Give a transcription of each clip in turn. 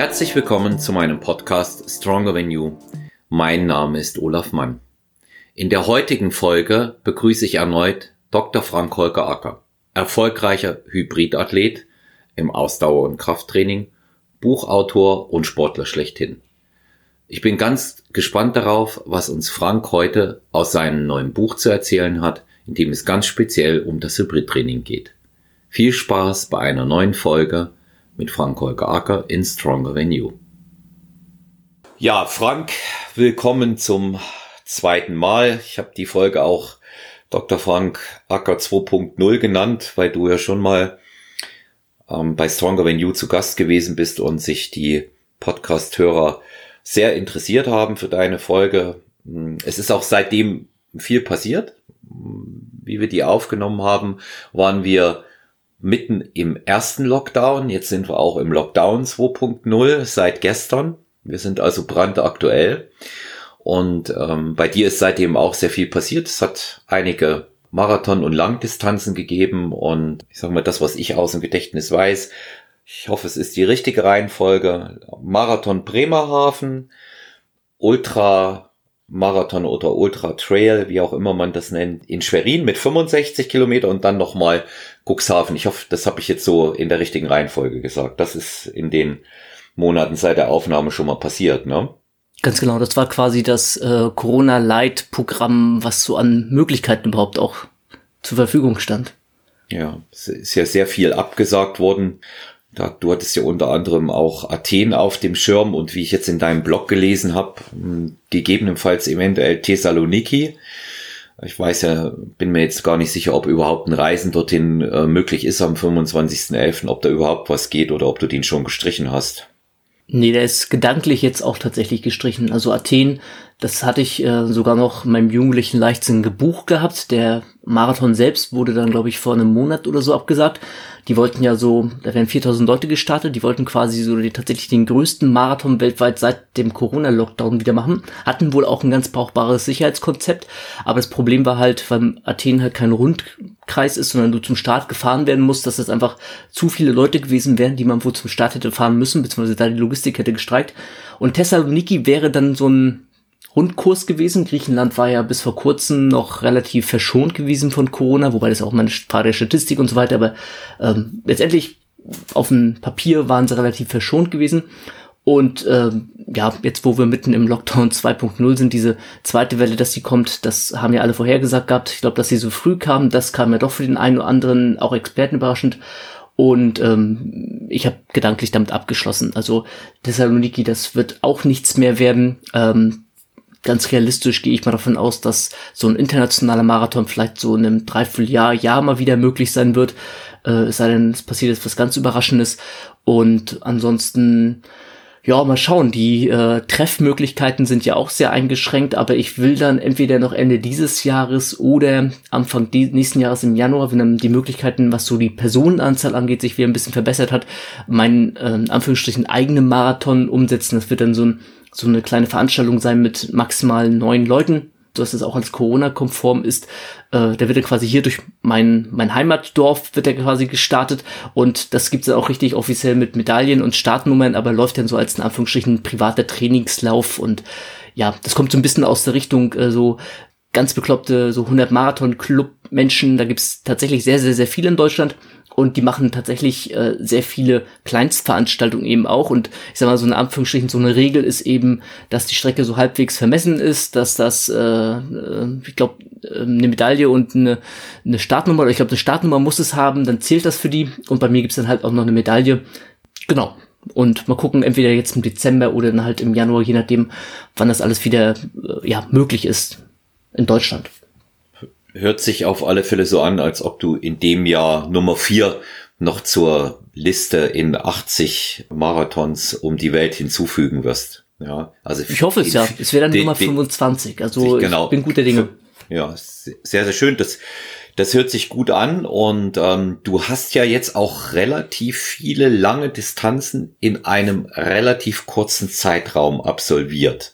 Herzlich willkommen zu meinem Podcast Stronger Than You. Mein Name ist Olaf Mann. In der heutigen Folge begrüße ich erneut Dr. Frank Holger Acker, erfolgreicher Hybridathlet im Ausdauer- und Krafttraining, Buchautor und Sportler schlechthin. Ich bin ganz gespannt darauf, was uns Frank heute aus seinem neuen Buch zu erzählen hat, in dem es ganz speziell um das Hybridtraining geht. Viel Spaß bei einer neuen Folge mit Frank Holger Acker in Stronger Than You. Ja, Frank, willkommen zum zweiten Mal. Ich habe die Folge auch Dr. Frank Acker 2.0 genannt, weil du ja schon mal ähm, bei Stronger Than You zu Gast gewesen bist und sich die Podcast-Hörer sehr interessiert haben für deine Folge. Es ist auch seitdem viel passiert. Wie wir die aufgenommen haben, waren wir mitten im ersten Lockdown. Jetzt sind wir auch im Lockdown 2.0 seit gestern. Wir sind also brandaktuell. Und ähm, bei dir ist seitdem auch sehr viel passiert. Es hat einige Marathon- und Langdistanzen gegeben. Und ich sage mal, das, was ich aus dem Gedächtnis weiß, ich hoffe, es ist die richtige Reihenfolge. Marathon Bremerhaven, Ultra Marathon oder Ultra Trail, wie auch immer man das nennt, in Schwerin mit 65 Kilometer und dann nochmal Cuxhaven. Ich hoffe, das habe ich jetzt so in der richtigen Reihenfolge gesagt. Das ist in den Monaten seit der Aufnahme schon mal passiert, ne? Ganz genau, das war quasi das äh, Corona-Light-Programm, was so an Möglichkeiten überhaupt auch zur Verfügung stand. Ja, es ist ja sehr viel abgesagt worden. Da, du hattest ja unter anderem auch Athen auf dem Schirm und wie ich jetzt in deinem Blog gelesen habe, hm, gegebenenfalls eventuell Thessaloniki. Ich weiß ja, bin mir jetzt gar nicht sicher, ob überhaupt ein Reisen dorthin äh, möglich ist am 25.11., ob da überhaupt was geht oder ob du den schon gestrichen hast. Nee, der ist gedanklich jetzt auch tatsächlich gestrichen. Also Athen, das hatte ich äh, sogar noch meinem jugendlichen Leichtsinn gebucht gehabt. Der Marathon selbst wurde dann, glaube ich, vor einem Monat oder so abgesagt. Die wollten ja so, da werden 4000 Leute gestartet, die wollten quasi so die, tatsächlich den größten Marathon weltweit seit dem Corona-Lockdown wieder machen. Hatten wohl auch ein ganz brauchbares Sicherheitskonzept, aber das Problem war halt, weil Athen halt kein Rundkreis ist, sondern du zum Start gefahren werden musst, dass das einfach zu viele Leute gewesen wären, die man wohl zum Start hätte fahren müssen, beziehungsweise da die Logistik hätte gestreikt. Und Thessaloniki wäre dann so ein Rundkurs gewesen. Griechenland war ja bis vor kurzem noch relativ verschont gewesen von Corona, wobei das auch mal eine Frage der Statistik und so weiter, aber ähm, letztendlich auf dem Papier waren sie relativ verschont gewesen. Und ähm, ja, jetzt wo wir mitten im Lockdown 2.0 sind, diese zweite Welle, dass die kommt, das haben ja alle vorhergesagt gehabt. Ich glaube, dass sie so früh kam, das kam ja doch für den einen oder anderen auch Experten überraschend. Und ähm, ich habe gedanklich damit abgeschlossen. Also Thessaloniki, das wird auch nichts mehr werden. Ähm, ganz realistisch gehe ich mal davon aus, dass so ein internationaler Marathon vielleicht so in einem Dreivierteljahr, Jahr mal wieder möglich sein wird. Äh, es sei denn, es passiert jetzt was ganz Überraschendes. Und ansonsten, ja, mal schauen. Die äh, Treffmöglichkeiten sind ja auch sehr eingeschränkt, aber ich will dann entweder noch Ende dieses Jahres oder Anfang nächsten Jahres im Januar, wenn dann die Möglichkeiten, was so die Personenanzahl angeht, sich wieder ein bisschen verbessert hat, meinen äh, Anführungsstrichen eigenen Marathon umsetzen. Das wird dann so ein so eine kleine Veranstaltung sein mit maximal neun Leuten, dass es auch als Corona-konform ist. Äh, der wird ja quasi hier durch mein, mein Heimatdorf wird er quasi gestartet und das gibt's dann auch richtig offiziell mit Medaillen und Startnummern, aber läuft dann so als in Anführungsstrichen privater Trainingslauf und ja, das kommt so ein bisschen aus der Richtung äh, so ganz bekloppte so 100 Marathon-Club-Menschen. Da gibt's tatsächlich sehr, sehr, sehr viele in Deutschland und die machen tatsächlich äh, sehr viele Kleinstveranstaltungen eben auch und ich sag mal so eine Anführungsstrichen so eine Regel ist eben, dass die Strecke so halbwegs vermessen ist, dass das äh, äh, ich glaube eine Medaille und eine, eine Startnummer oder ich glaube eine Startnummer muss es haben, dann zählt das für die und bei mir gibt's dann halt auch noch eine Medaille. Genau. Und mal gucken, entweder jetzt im Dezember oder dann halt im Januar, je nachdem, wann das alles wieder äh, ja möglich ist in Deutschland hört sich auf alle Fälle so an, als ob du in dem Jahr Nummer vier noch zur Liste in 80 Marathons um die Welt hinzufügen wirst. Ja, also ich hoffe es ja. Es wäre dann Nummer 25. Also genau, ich bin guter Dinge. Ja, sehr, sehr schön. Das, das hört sich gut an und ähm, du hast ja jetzt auch relativ viele lange Distanzen in einem relativ kurzen Zeitraum absolviert.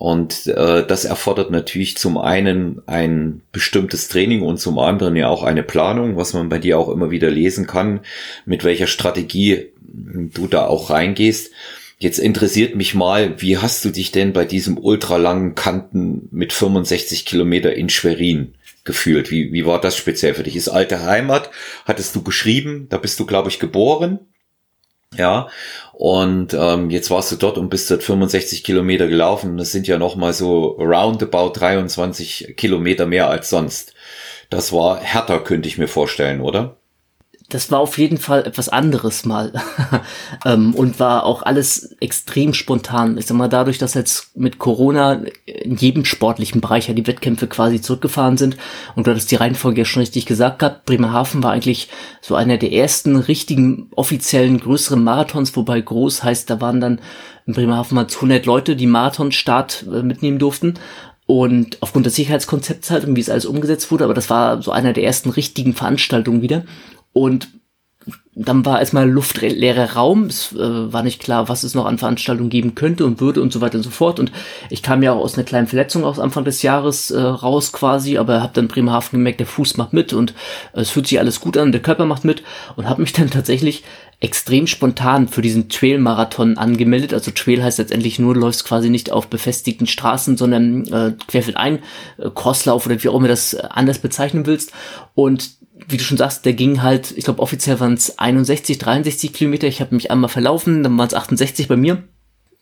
Und äh, das erfordert natürlich zum einen ein bestimmtes Training und zum anderen ja auch eine Planung, was man bei dir auch immer wieder lesen kann, mit welcher Strategie du da auch reingehst. Jetzt interessiert mich mal, wie hast du dich denn bei diesem ultralangen Kanten mit 65 Kilometer in Schwerin gefühlt? Wie, wie war das speziell für dich? Ist alte Heimat, hattest du geschrieben, da bist du, glaube ich, geboren. Ja, und ähm, jetzt warst du dort und bist dort 65 Kilometer gelaufen. Das sind ja noch mal so roundabout 23 Kilometer mehr als sonst. Das war härter, könnte ich mir vorstellen, oder? Das war auf jeden Fall etwas anderes mal ähm, und war auch alles extrem spontan. Ich sag mal, dadurch, dass jetzt mit Corona in jedem sportlichen Bereich ja die Wettkämpfe quasi zurückgefahren sind und du hattest die Reihenfolge ja schon richtig gesagt gehabt, Bremerhaven war eigentlich so einer der ersten richtigen offiziellen größeren Marathons, wobei groß heißt, da waren dann in Bremerhaven mal 100 Leute, die Marathonstart äh, mitnehmen durften und aufgrund des Sicherheitskonzepts halt und wie es alles umgesetzt wurde, aber das war so einer der ersten richtigen Veranstaltungen wieder. Und dann war erstmal luftleerer Raum. Es äh, war nicht klar, was es noch an Veranstaltungen geben könnte und würde und so weiter und so fort. Und ich kam ja auch aus einer kleinen Verletzung aus Anfang des Jahres äh, raus quasi, aber habe dann Bremerhaven gemerkt, der Fuß macht mit und äh, es fühlt sich alles gut an, der Körper macht mit und habe mich dann tatsächlich extrem spontan für diesen Trail-Marathon angemeldet. Also Trail heißt letztendlich nur, du läufst quasi nicht auf befestigten Straßen, sondern äh, querfeldein, äh, Crosslauf oder wie auch immer das anders bezeichnen willst. Und wie du schon sagst, der ging halt, ich glaube offiziell waren es 61, 63 Kilometer. Ich habe mich einmal verlaufen, dann waren es 68 bei mir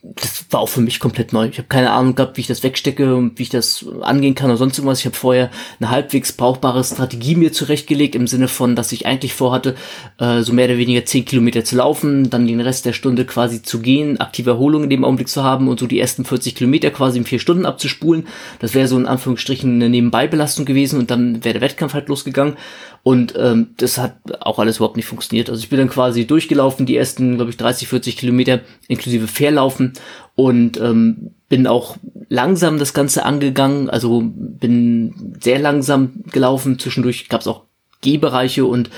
das war auch für mich komplett neu. Ich habe keine Ahnung gehabt, wie ich das wegstecke und wie ich das angehen kann oder sonst irgendwas. Ich habe vorher eine halbwegs brauchbare Strategie mir zurechtgelegt, im Sinne von, dass ich eigentlich vorhatte, äh, so mehr oder weniger zehn Kilometer zu laufen, dann den Rest der Stunde quasi zu gehen, aktive Erholung in dem Augenblick zu haben und so die ersten 40 Kilometer quasi in vier Stunden abzuspulen. Das wäre so in Anführungsstrichen eine Nebenbeibelastung gewesen und dann wäre der Wettkampf halt losgegangen. Und ähm, das hat auch alles überhaupt nicht funktioniert. Also ich bin dann quasi durchgelaufen, die ersten, glaube ich, 30, 40 Kilometer inklusive Fairlaufen und ähm, bin auch langsam das Ganze angegangen. Also bin sehr langsam gelaufen. Zwischendurch gab es auch Gehbereiche und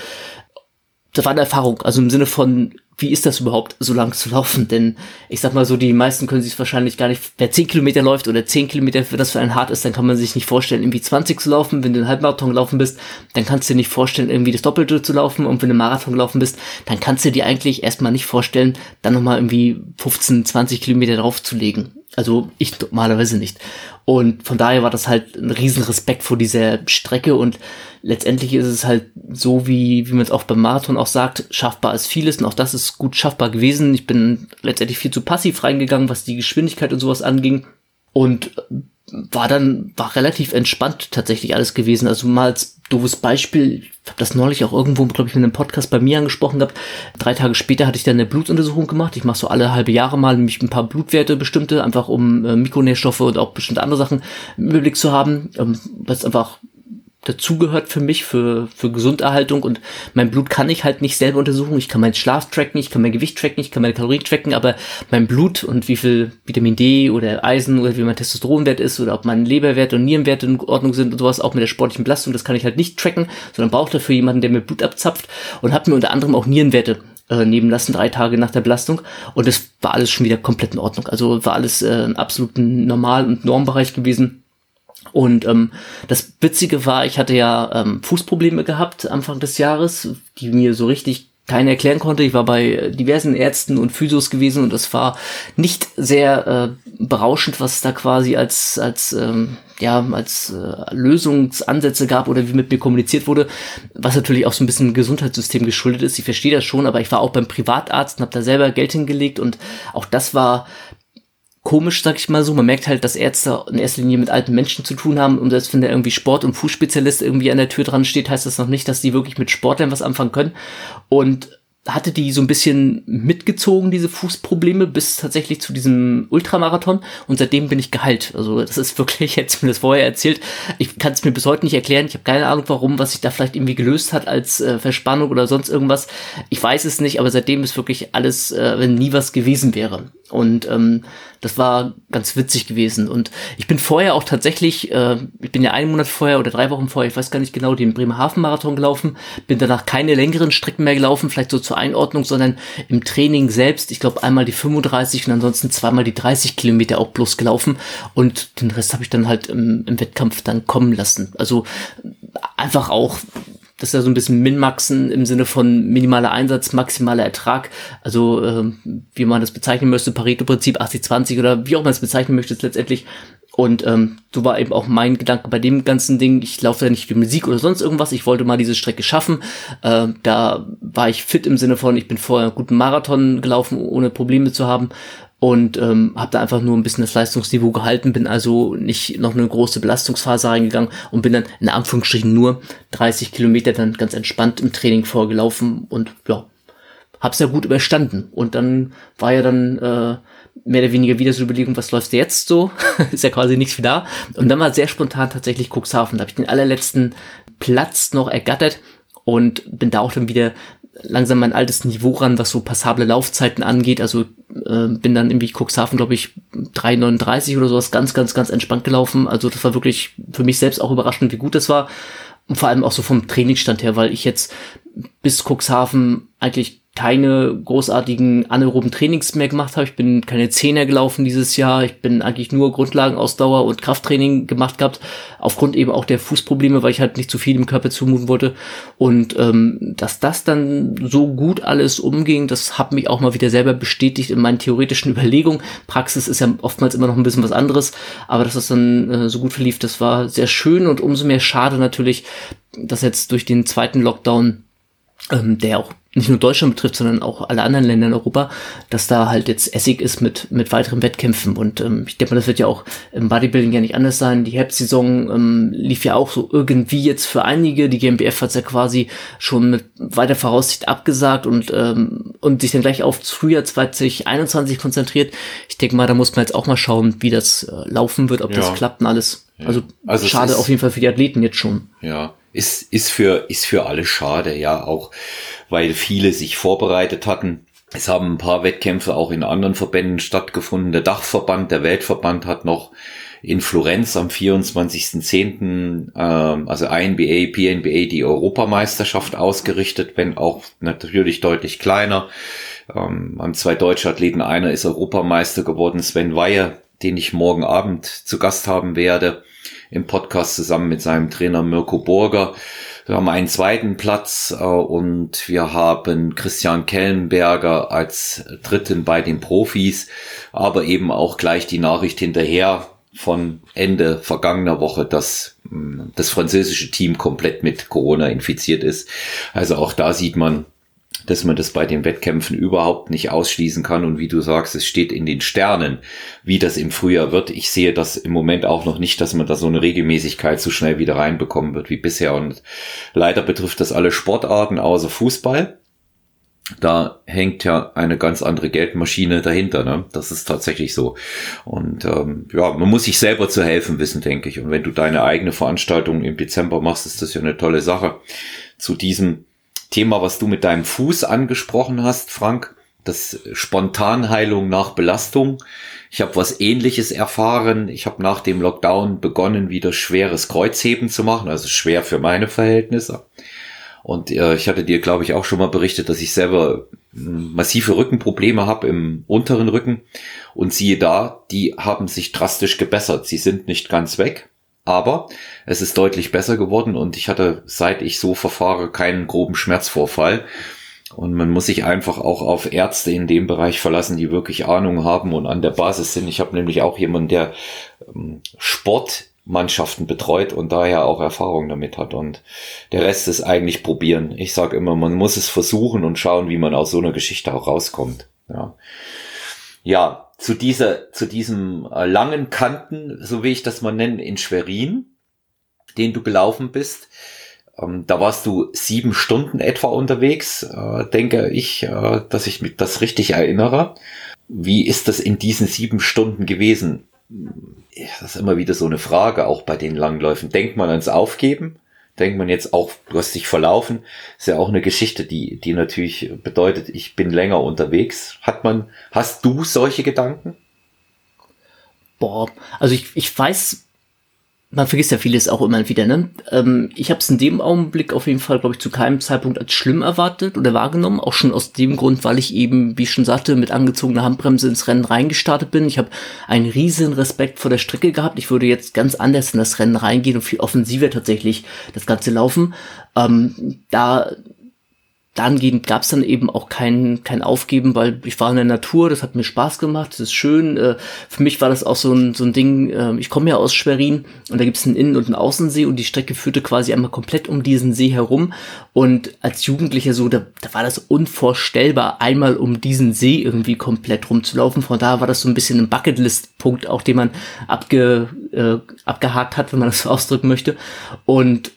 das war eine Erfahrung. Also im Sinne von wie ist das überhaupt, so lang zu laufen? Denn ich sag mal so, die meisten können sich wahrscheinlich gar nicht, wer 10 Kilometer läuft oder 10 Kilometer, wenn das für einen hart ist, dann kann man sich nicht vorstellen, irgendwie 20 zu laufen. Wenn du einen Halbmarathon gelaufen bist, dann kannst du dir nicht vorstellen, irgendwie das Doppelte zu laufen. Und wenn du einen Marathon gelaufen bist, dann kannst du dir eigentlich erstmal nicht vorstellen, dann nochmal irgendwie 15, 20 Kilometer draufzulegen. Also ich normalerweise nicht. Und von daher war das halt ein riesen Respekt vor dieser Strecke und letztendlich ist es halt so, wie, wie man es auch beim Marathon auch sagt, schaffbar ist vieles und auch das ist gut schaffbar gewesen. Ich bin letztendlich viel zu passiv reingegangen, was die Geschwindigkeit und sowas anging und war dann, war relativ entspannt tatsächlich alles gewesen. Also mal als doofes Beispiel, ich habe das neulich auch irgendwo, glaube ich, in einem Podcast bei mir angesprochen gehabt. Drei Tage später hatte ich dann eine Blutuntersuchung gemacht. Ich mache so alle halbe Jahre mal nämlich ein paar Blutwerte bestimmte, einfach um äh, Mikronährstoffe und auch bestimmte andere Sachen im Überblick zu haben, ähm, was einfach dazugehört für mich, für, für Gesunderhaltung und mein Blut kann ich halt nicht selber untersuchen. Ich kann meinen Schlaf tracken, ich kann mein Gewicht tracken, ich kann meine Kalorien tracken, aber mein Blut und wie viel Vitamin D oder Eisen oder wie mein Testosteronwert ist oder ob mein Leberwert und Nierenwerte in Ordnung sind und sowas, auch mit der sportlichen Belastung, das kann ich halt nicht tracken, sondern brauche dafür jemanden, der mir Blut abzapft und habe mir unter anderem auch Nierenwerte äh, nehmen lassen, drei Tage nach der Belastung. Und es war alles schon wieder komplett in Ordnung. Also war alles äh, im absoluten Normal- und Normbereich gewesen und ähm, das Witzige war, ich hatte ja ähm, Fußprobleme gehabt Anfang des Jahres, die mir so richtig keiner erklären konnte. Ich war bei diversen Ärzten und Physios gewesen und es war nicht sehr äh, berauschend, was da quasi als als ähm, ja als äh, Lösungsansätze gab oder wie mit mir kommuniziert wurde, was natürlich auch so ein bisschen Gesundheitssystem geschuldet ist. Ich verstehe das schon, aber ich war auch beim Privatarzt und habe da selber Geld hingelegt und auch das war komisch, sag ich mal so. Man merkt halt, dass Ärzte in erster Linie mit alten Menschen zu tun haben und selbst wenn da irgendwie Sport- und Fußspezialist irgendwie an der Tür dran steht, heißt das noch nicht, dass die wirklich mit Sportlern was anfangen können. Und hatte die so ein bisschen mitgezogen, diese Fußprobleme, bis tatsächlich zu diesem Ultramarathon und seitdem bin ich geheilt. Also das ist wirklich, jetzt mir das vorher erzählt, ich kann es mir bis heute nicht erklären, ich habe keine Ahnung warum, was sich da vielleicht irgendwie gelöst hat als äh, Verspannung oder sonst irgendwas. Ich weiß es nicht, aber seitdem ist wirklich alles, äh, wenn nie was gewesen wäre. Und ähm, das war ganz witzig gewesen. Und ich bin vorher auch tatsächlich, äh, ich bin ja einen Monat vorher oder drei Wochen vorher, ich weiß gar nicht genau, den Bremerhaven-Marathon gelaufen, bin danach keine längeren Strecken mehr gelaufen, vielleicht so zur Einordnung, sondern im Training selbst, ich glaube einmal die 35 und ansonsten zweimal die 30 Kilometer auch bloß gelaufen. Und den Rest habe ich dann halt im, im Wettkampf dann kommen lassen. Also einfach auch das ist ja so ein bisschen Minmaxen im Sinne von minimaler Einsatz, maximaler Ertrag. Also ähm, wie man das bezeichnen möchte, Pareto-Prinzip 80-20 oder wie auch man es bezeichnen möchte letztendlich. Und ähm, so war eben auch mein Gedanke bei dem ganzen Ding. Ich laufe ja nicht für Musik oder sonst irgendwas. Ich wollte mal diese Strecke schaffen. Äh, da war ich fit im Sinne von, ich bin vorher einen guten Marathon gelaufen, ohne Probleme zu haben und ähm, habe da einfach nur ein bisschen das Leistungsniveau gehalten, bin also nicht noch eine große Belastungsphase reingegangen und bin dann in Anführungsstrichen nur 30 Kilometer dann ganz entspannt im Training vorgelaufen und ja, hab's ja gut überstanden. Und dann war ja dann äh, mehr oder weniger wieder so Überlegung, was läuft jetzt so? ist ja quasi nichts wie da. Und dann war sehr spontan tatsächlich Cuxhaven. Da habe ich den allerletzten Platz noch ergattert und bin da auch dann wieder langsam mein altes Niveau ran, was so passable Laufzeiten angeht. Also äh, bin dann irgendwie Cuxhaven, glaube ich, 3,39 oder sowas ganz, ganz, ganz entspannt gelaufen. Also das war wirklich für mich selbst auch überraschend, wie gut das war. Und vor allem auch so vom Trainingsstand her, weil ich jetzt bis Cuxhaven eigentlich keine großartigen anaeroben Trainings mehr gemacht habe. Ich bin keine Zehner gelaufen dieses Jahr. Ich bin eigentlich nur Grundlagenausdauer und Krafttraining gemacht gehabt, aufgrund eben auch der Fußprobleme, weil ich halt nicht zu viel im Körper zumuten wollte. Und ähm, dass das dann so gut alles umging, das hat mich auch mal wieder selber bestätigt in meinen theoretischen Überlegungen. Praxis ist ja oftmals immer noch ein bisschen was anderes, aber dass das dann äh, so gut verlief, das war sehr schön und umso mehr schade natürlich, dass jetzt durch den zweiten Lockdown ähm, der auch nicht nur Deutschland betrifft, sondern auch alle anderen Länder in Europa, dass da halt jetzt Essig ist mit, mit weiteren Wettkämpfen. Und ähm, ich denke mal, das wird ja auch im Bodybuilding ja nicht anders sein. Die Herbstsaison ähm, lief ja auch so irgendwie jetzt für einige. Die GmbF hat ja quasi schon mit weiter Voraussicht abgesagt und, ähm, und sich dann gleich auf Frühjahr 2021 konzentriert. Ich denke mal, da muss man jetzt auch mal schauen, wie das äh, laufen wird, ob ja. das klappt und alles. Ja. Also, also schade auf jeden Fall für die Athleten jetzt schon. Ja, ist, ist für, ist für alle schade, ja, auch weil viele sich vorbereitet hatten. Es haben ein paar Wettkämpfe auch in anderen Verbänden stattgefunden. Der Dachverband, der Weltverband hat noch in Florenz am 24.10., ähm, also INBA, PNBA, die Europameisterschaft ausgerichtet, wenn auch natürlich deutlich kleiner. Ähm, haben zwei deutsche Athleten, einer ist Europameister geworden, Sven Weier, den ich morgen Abend zu Gast haben werde im Podcast zusammen mit seinem Trainer Mirko Burger. Wir haben einen zweiten Platz äh, und wir haben Christian Kellenberger als dritten bei den Profis, aber eben auch gleich die Nachricht hinterher von Ende vergangener Woche, dass mh, mm, das französische Team komplett mit Corona infiziert ist. Also auch da sieht man, dass man das bei den Wettkämpfen überhaupt nicht ausschließen kann. Und wie du sagst, es steht in den Sternen, wie das im Frühjahr wird. Ich sehe das im Moment auch noch nicht, dass man da so eine Regelmäßigkeit so schnell wieder reinbekommen wird wie bisher. Und leider betrifft das alle Sportarten außer Fußball. Da hängt ja eine ganz andere Geldmaschine dahinter. Ne? Das ist tatsächlich so. Und ähm, ja, man muss sich selber zu helfen wissen, denke ich. Und wenn du deine eigene Veranstaltung im Dezember machst, ist das ja eine tolle Sache. Zu diesem Thema, was du mit deinem Fuß angesprochen hast, Frank, das Spontanheilung nach Belastung. Ich habe was ähnliches erfahren. Ich habe nach dem Lockdown begonnen, wieder schweres Kreuzheben zu machen, also schwer für meine Verhältnisse. Und äh, ich hatte dir, glaube ich, auch schon mal berichtet, dass ich selber hm, massive Rückenprobleme habe im unteren Rücken. Und siehe da, die haben sich drastisch gebessert. Sie sind nicht ganz weg, aber es ist deutlich besser geworden und ich hatte, seit ich so verfahre, keinen groben Schmerzvorfall. Und man muss sich einfach auch auf Ärzte in dem Bereich verlassen, die wirklich Ahnung haben und an der Basis sind. Ich habe nämlich auch jemanden, der ähm, Sportmannschaften betreut und daher auch Erfahrung damit hat. Und der Rest ist eigentlich probieren. Ich sage immer, man muss es versuchen und schauen, wie man aus so einer Geschichte auch rauskommt. Ja, ja zu dieser, zu diesem äh, langen Kanten, so wie ich das mal nenne, in Schwerin, den du gelaufen bist. Ähm, da warst du sieben Stunden etwa unterwegs, äh, denke ich, äh, dass ich mich das richtig erinnere. Wie ist das in diesen sieben Stunden gewesen? Das ist immer wieder so eine Frage, auch bei den Langläufen. Denkt man ans Aufgeben? Denkt man jetzt auch, du hast dich verlaufen, ist ja auch eine Geschichte, die, die natürlich bedeutet, ich bin länger unterwegs. Hat man, hast du solche Gedanken? Boah, also ich, ich weiß man vergisst ja vieles auch immer wieder, ne? Ähm, ich habe es in dem Augenblick auf jeden Fall, glaube ich, zu keinem Zeitpunkt als schlimm erwartet oder wahrgenommen. Auch schon aus dem Grund, weil ich eben, wie ich schon sagte, mit angezogener Handbremse ins Rennen reingestartet bin. Ich habe einen riesen Respekt vor der Strecke gehabt. Ich würde jetzt ganz anders in das Rennen reingehen und viel offensiver tatsächlich das Ganze laufen. Ähm, da dahingehend gab es dann eben auch kein, kein Aufgeben, weil ich war in der Natur, das hat mir Spaß gemacht, das ist schön. Äh, für mich war das auch so ein, so ein Ding, äh, ich komme ja aus Schwerin und da gibt es einen Innen- und einen Außensee und die Strecke führte quasi einmal komplett um diesen See herum. Und als Jugendlicher so, da, da war das unvorstellbar, einmal um diesen See irgendwie komplett rumzulaufen. Von daher war das so ein bisschen ein Bucketlist-Punkt, auch den man abge, äh, abgehakt hat, wenn man das so ausdrücken möchte. Und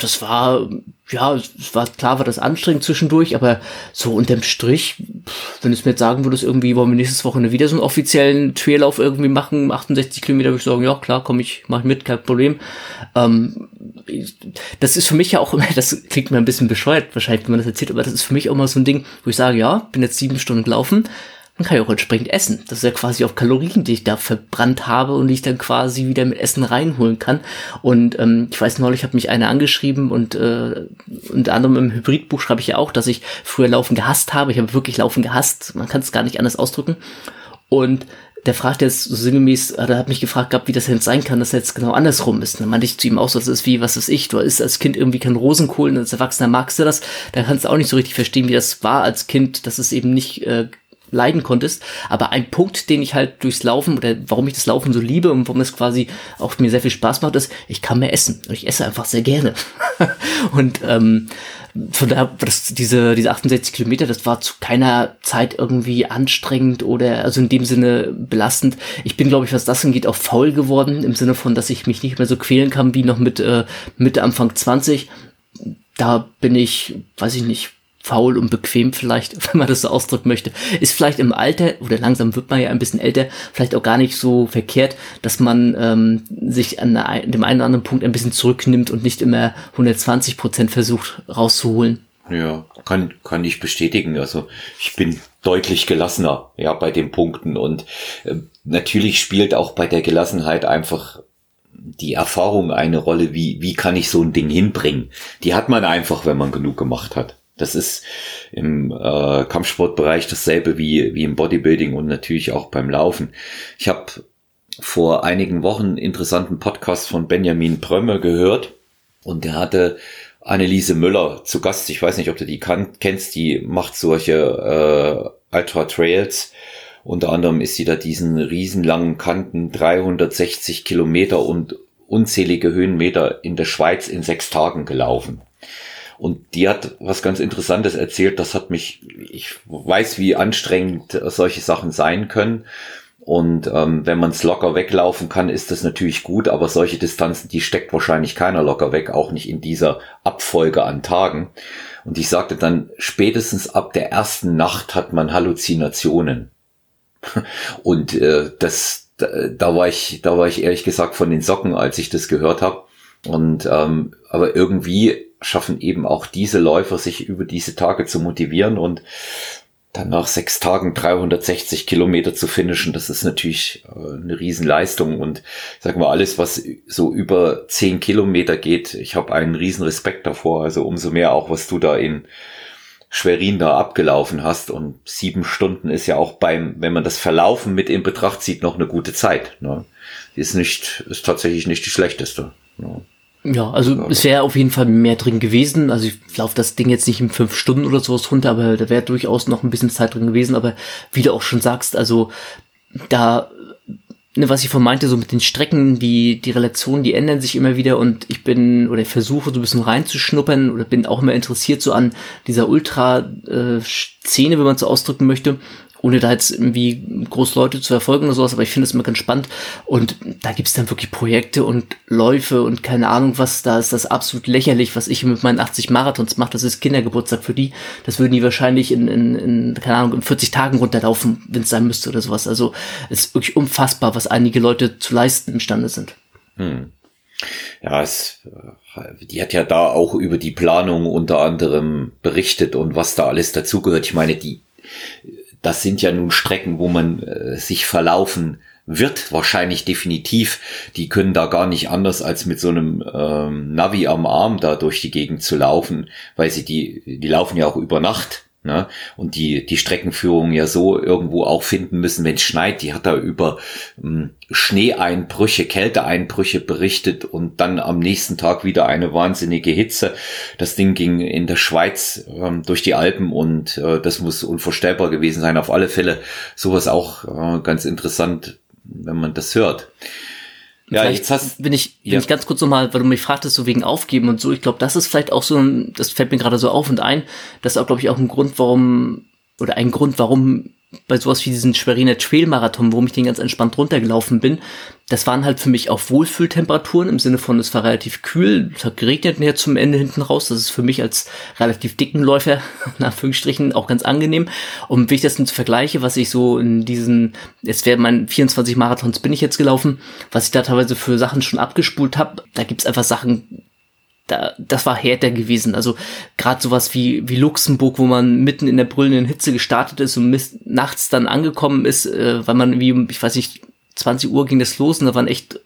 das war, ja, es war klar, war das anstrengend zwischendurch, aber so unterm Strich, wenn du es mir jetzt sagen würdest, irgendwie wollen wir nächstes Wochenende wieder so einen offiziellen Traillauf irgendwie machen, 68 Kilometer, würde ich sagen, ja klar, komme ich, mach mit, kein Problem. Ähm, das ist für mich ja auch immer, das klingt mir ein bisschen bescheuert wahrscheinlich, wenn man das erzählt, aber das ist für mich auch mal so ein Ding, wo ich sage, ja, bin jetzt sieben Stunden gelaufen, dann kann ich auch entsprechend essen. Das ist ja quasi auf Kalorien, die ich da verbrannt habe und die ich dann quasi wieder mit Essen reinholen kann. Und ähm, ich weiß neulich hat mich einer angeschrieben und äh, unter anderem im Hybridbuch schreibe ich ja auch, dass ich früher Laufen gehasst habe. Ich habe wirklich Laufen gehasst. Man kann es gar nicht anders ausdrücken. Und der fragt jetzt so sinngemäß, oder hat mich gefragt gehabt, wie das denn sein kann, dass er jetzt genau andersrum ist. Dann meinte ich zu ihm auch das ist wie, was ist ich, du isst als Kind irgendwie kein Rosenkohl und als Erwachsener magst du das. Da kannst du auch nicht so richtig verstehen, wie das war als Kind, dass es eben nicht äh, leiden konntest. Aber ein Punkt, den ich halt durchs Laufen oder warum ich das Laufen so liebe und warum es quasi auch mir sehr viel Spaß macht, ist, ich kann mehr essen. Und ich esse einfach sehr gerne. und ähm, von daher, das, diese, diese 68 Kilometer, das war zu keiner Zeit irgendwie anstrengend oder also in dem Sinne belastend. Ich bin, glaube ich, was das angeht, auch faul geworden, im Sinne von, dass ich mich nicht mehr so quälen kann wie noch mit äh, Mitte, Anfang 20. Da bin ich, weiß ich nicht, faul und bequem vielleicht, wenn man das so ausdrücken möchte, ist vielleicht im Alter, oder langsam wird man ja ein bisschen älter, vielleicht auch gar nicht so verkehrt, dass man ähm, sich an dem einen oder anderen Punkt ein bisschen zurücknimmt und nicht immer 120 Prozent versucht rauszuholen. Ja, kann, kann ich bestätigen. Also ich bin deutlich gelassener, ja, bei den Punkten und äh, natürlich spielt auch bei der Gelassenheit einfach die Erfahrung eine Rolle, wie, wie kann ich so ein Ding hinbringen. Die hat man einfach, wenn man genug gemacht hat. Das ist im äh, Kampfsportbereich dasselbe wie, wie im Bodybuilding und natürlich auch beim Laufen. Ich habe vor einigen Wochen einen interessanten Podcast von Benjamin Brömme gehört und der hatte Anneliese Müller zu Gast. Ich weiß nicht, ob du die kann, kennst, die macht solche äh, Ultra Trails. Unter anderem ist sie da diesen riesenlangen Kanten 360 Kilometer und unzählige Höhenmeter in der Schweiz in sechs Tagen gelaufen. Und die hat was ganz Interessantes erzählt. Das hat mich, ich weiß, wie anstrengend solche Sachen sein können. Und ähm, wenn man es locker weglaufen kann, ist das natürlich gut, aber solche Distanzen, die steckt wahrscheinlich keiner locker weg, auch nicht in dieser Abfolge an Tagen. Und ich sagte dann, spätestens ab der ersten Nacht hat man Halluzinationen. Und äh, das, da, da war ich, da war ich ehrlich gesagt von den Socken, als ich das gehört habe. Und ähm, aber irgendwie schaffen eben auch diese Läufer, sich über diese Tage zu motivieren und dann nach sechs Tagen 360 Kilometer zu finishen, das ist natürlich äh, eine Riesenleistung. Und sag mal, alles, was so über zehn Kilometer geht, ich habe einen riesen Respekt davor. Also umso mehr auch, was du da in Schwerin da abgelaufen hast. Und sieben Stunden ist ja auch beim, wenn man das Verlaufen mit in Betracht zieht, noch eine gute Zeit. Ne? Ist nicht, ist tatsächlich nicht die schlechteste. Ne? Ja, also ja. es wäre auf jeden Fall mehr drin gewesen. Also ich laufe das Ding jetzt nicht in fünf Stunden oder sowas runter, aber da wäre durchaus noch ein bisschen Zeit drin gewesen. Aber wie du auch schon sagst, also da, ne, was ich von meinte, so mit den Strecken, die, die Relationen, die ändern sich immer wieder und ich bin oder ich versuche so ein bisschen reinzuschnuppern oder bin auch immer interessiert so an dieser Ultra-Szene, äh, wenn man so ausdrücken möchte ohne da jetzt irgendwie groß Leute zu verfolgen oder sowas, aber ich finde es immer ganz spannend. Und da gibt's dann wirklich Projekte und Läufe und keine Ahnung was, da ist das absolut lächerlich, was ich mit meinen 80 Marathons mache. Das ist Kindergeburtstag für die. Das würden die wahrscheinlich in, in, in keine Ahnung, in 40 Tagen runterlaufen, wenn es sein müsste oder sowas. Also es ist wirklich unfassbar, was einige Leute zu leisten imstande sind. Hm. Ja, es, äh, die hat ja da auch über die Planung unter anderem berichtet und was da alles dazugehört. Ich meine, die das sind ja nun Strecken, wo man äh, sich verlaufen wird wahrscheinlich definitiv. Die können da gar nicht anders als mit so einem ähm, Navi am Arm da durch die Gegend zu laufen, weil sie die, die laufen ja auch über Nacht. Ne? Und die, die Streckenführung ja so irgendwo auch finden müssen, wenn es schneit. Die hat da über ähm, Schneeeinbrüche, Kälteeinbrüche berichtet und dann am nächsten Tag wieder eine wahnsinnige Hitze. Das Ding ging in der Schweiz ähm, durch die Alpen und äh, das muss unvorstellbar gewesen sein. Auf alle Fälle sowas auch äh, ganz interessant, wenn man das hört. Ja, vielleicht jetzt hast, bin ich, bin ja. ich ganz kurz nochmal, weil du mich fragtest, so wegen Aufgeben und so. Ich glaube, das ist vielleicht auch so ein, das fällt mir gerade so auf und ein. Das ist auch, glaube ich, auch ein Grund, warum, oder ein Grund, warum bei sowas wie diesen Schweriner Trail-Marathon, wo ich den ganz entspannt runtergelaufen bin, das waren halt für mich auch Wohlfühltemperaturen im Sinne von, es war relativ kühl, es hat geregnet mir zum Ende hinten raus. Das ist für mich als relativ dicken Läufer, in Anführungsstrichen, auch ganz angenehm. Und wenn ich das jetzt vergleiche, was ich so in diesen, jetzt wäre mein 24 Marathons bin ich jetzt gelaufen, was ich da teilweise für Sachen schon abgespult habe, da gibt's einfach Sachen, da, das war härter gewesen. Also gerade sowas wie, wie Luxemburg, wo man mitten in der brüllenden Hitze gestartet ist und nachts dann angekommen ist, äh, weil man wie, ich weiß nicht, 20 Uhr ging das los und da waren echt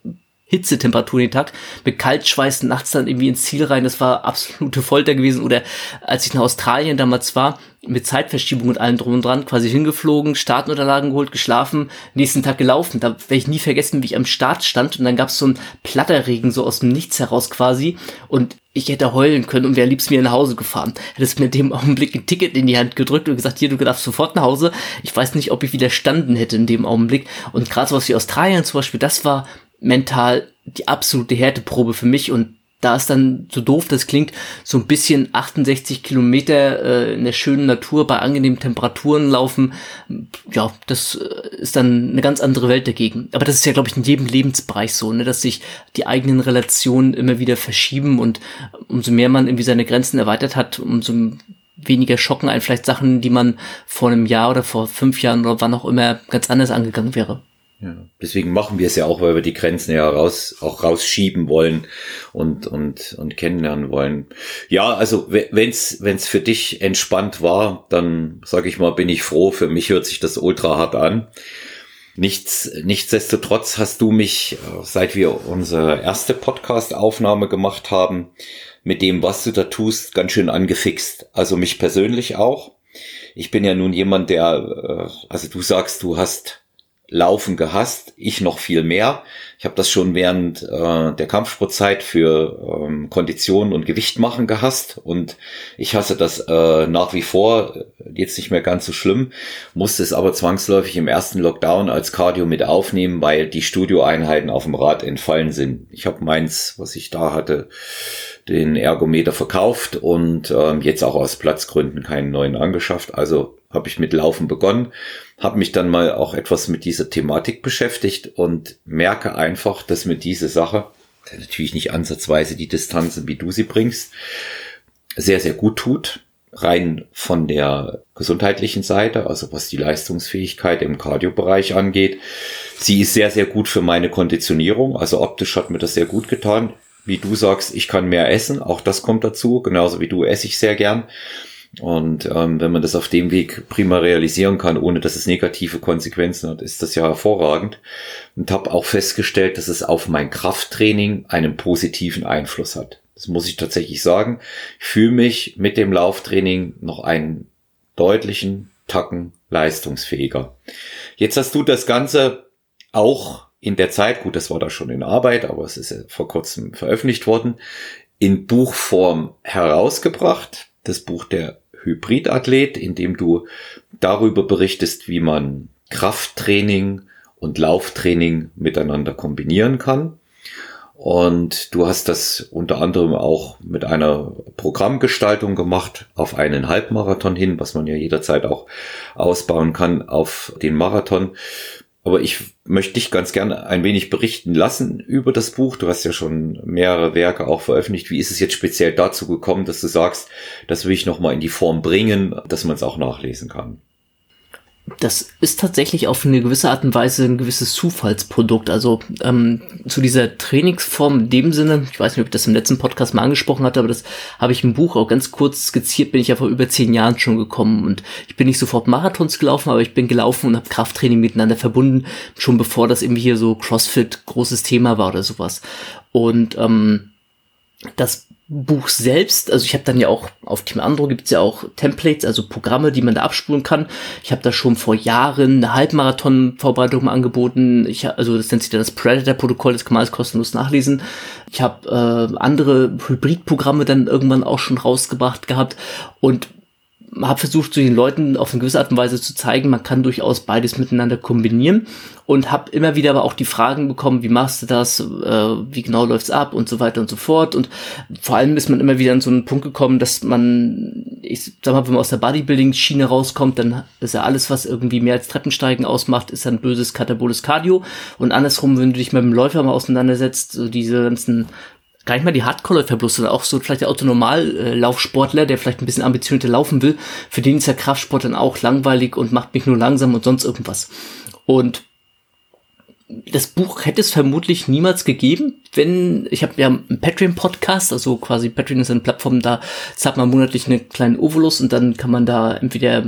Hitzetemperaturen den Tag, mit Kaltschweiß nachts dann irgendwie ins Ziel rein, das war absolute Folter gewesen. Oder als ich in Australien damals war, mit Zeitverschiebung und allem drum und dran, quasi hingeflogen, Startunterlagen geholt, geschlafen, nächsten Tag gelaufen. Da werde ich nie vergessen, wie ich am Start stand und dann gab es so ein Platterregen so aus dem Nichts heraus quasi und ich hätte heulen können und wäre liebst mir nach Hause gefahren. Hättest mir in dem Augenblick ein Ticket in die Hand gedrückt und gesagt, hier, du darfst sofort nach Hause. Ich weiß nicht, ob ich widerstanden hätte in dem Augenblick. Und gerade sowas wie Australien zum Beispiel, das war mental die absolute Härteprobe für mich und da ist dann, so doof das klingt, so ein bisschen 68 Kilometer äh, in der schönen Natur bei angenehmen Temperaturen laufen. Ja, das äh, ist dann eine ganz andere Welt dagegen. Aber das ist ja, glaube ich, in jedem Lebensbereich so, ne, dass sich die eigenen Relationen immer wieder verschieben und umso mehr man irgendwie seine Grenzen erweitert hat, umso weniger schocken einen vielleicht Sachen, die man vor einem Jahr oder vor fünf Jahren oder wann auch immer ganz anders angegangen wäre. Ja, deswegen machen wir es ja auch, weil wir die Grenzen ja raus, auch rausschieben wollen und, und, und kennenlernen wollen. Ja, also wenn's, wenn's für dich entspannt war, dann sage ich mal, bin ich froh. Für mich hört sich das ultra hart an. Nichts, nichtsdestotrotz hast du mich, seit wir unsere erste Podcast-Aufnahme gemacht haben, mit dem, was du da tust, ganz schön angefixt. Also mich persönlich auch. Ich bin ja nun jemand, der, äh, also du sagst, du hast Laufen gehasst, ich noch viel mehr. Ich habe das schon während äh, der Kampfsportzeit für ähm, Konditionen und Gewicht machen gehasst und ich hasse das äh, nach wie vor, jetzt nicht mehr ganz so schlimm, musste es aber zwangsläufig im ersten Lockdown als Cardio mit aufnehmen, weil die Studioeinheiten auf dem Rad entfallen sind. Ich habe meins, was ich da hatte, den Ergometer verkauft und ähm, jetzt auch aus Platzgründen keinen neuen angeschafft. Also habe ich mit Laufen begonnen, habe mich dann mal auch etwas mit dieser Thematik beschäftigt und merke einfach, dass mir diese Sache, natürlich nicht ansatzweise die Distanzen, wie du sie bringst, sehr, sehr gut tut. Rein von der gesundheitlichen Seite, also was die Leistungsfähigkeit im Kardiobereich angeht. Sie ist sehr, sehr gut für meine Konditionierung. Also optisch hat mir das sehr gut getan. Wie du sagst, ich kann mehr essen. Auch das kommt dazu. Genauso wie du esse ich sehr gern. Und ähm, wenn man das auf dem Weg prima realisieren kann, ohne dass es negative Konsequenzen hat, ist das ja hervorragend. Und habe auch festgestellt, dass es auf mein Krafttraining einen positiven Einfluss hat. Das muss ich tatsächlich sagen. Ich fühle mich mit dem Lauftraining noch einen deutlichen Tacken leistungsfähiger. Jetzt hast du das Ganze auch in der Zeit, gut, das war da schon in Arbeit, aber es ist ja vor kurzem veröffentlicht worden, in Buchform herausgebracht. Das Buch der Hybridathlet, in dem du darüber berichtest, wie man Krafttraining und Lauftraining miteinander kombinieren kann. Und du hast das unter anderem auch mit einer Programmgestaltung gemacht auf einen Halbmarathon hin, was man ja jederzeit auch ausbauen kann auf den Marathon. Aber ich möchte dich ganz gerne ein wenig berichten lassen über das Buch. Du hast ja schon mehrere Werke auch veröffentlicht. Wie ist es jetzt speziell dazu gekommen, dass du sagst, das will ich nochmal in die Form bringen, dass man es auch nachlesen kann? Das ist tatsächlich auf eine gewisse Art und Weise ein gewisses Zufallsprodukt. Also ähm, zu dieser Trainingsform in dem Sinne, ich weiß nicht, ob ich das im letzten Podcast mal angesprochen hatte, aber das habe ich im Buch auch ganz kurz skizziert, bin ich ja vor über zehn Jahren schon gekommen. Und ich bin nicht sofort Marathons gelaufen, aber ich bin gelaufen und habe Krafttraining miteinander verbunden, schon bevor das irgendwie hier so CrossFit großes Thema war oder sowas. Und ähm, das Buch selbst, also ich habe dann ja auch auf Team Andro gibt's ja auch Templates, also Programme, die man da abspulen kann. Ich habe da schon vor Jahren eine Halbmarathon-Vorbereitung angeboten. Ich, also das nennt sich dann das Predator-Protokoll, das kann man alles kostenlos nachlesen. Ich habe äh, andere Hybrid-Programme dann irgendwann auch schon rausgebracht gehabt und habe versucht, zu den Leuten auf eine gewisse Art und Weise zu zeigen, man kann durchaus beides miteinander kombinieren und habe immer wieder aber auch die Fragen bekommen, wie machst du das, äh, wie genau läuft's ab und so weiter und so fort. Und vor allem ist man immer wieder an so einen Punkt gekommen, dass man, ich sag mal, wenn man aus der Bodybuilding-Schiene rauskommt, dann ist ja alles, was irgendwie mehr als Treppensteigen ausmacht, ist ein böses kataboles Cardio. Und andersrum, wenn du dich mit dem Läufer mal auseinandersetzt, so diese ganzen gar nicht mal die Hardcore-Läufer bloß, sondern auch so vielleicht der Autonormal-Laufsportler, der vielleicht ein bisschen ambitionierter laufen will, für den ist ja Kraftsport dann auch langweilig und macht mich nur langsam und sonst irgendwas. Und das Buch hätte es vermutlich niemals gegeben, wenn, ich habe ja einen Patreon-Podcast, also quasi Patreon ist eine Plattform, da zahlt man monatlich einen kleinen Ovolus und dann kann man da entweder,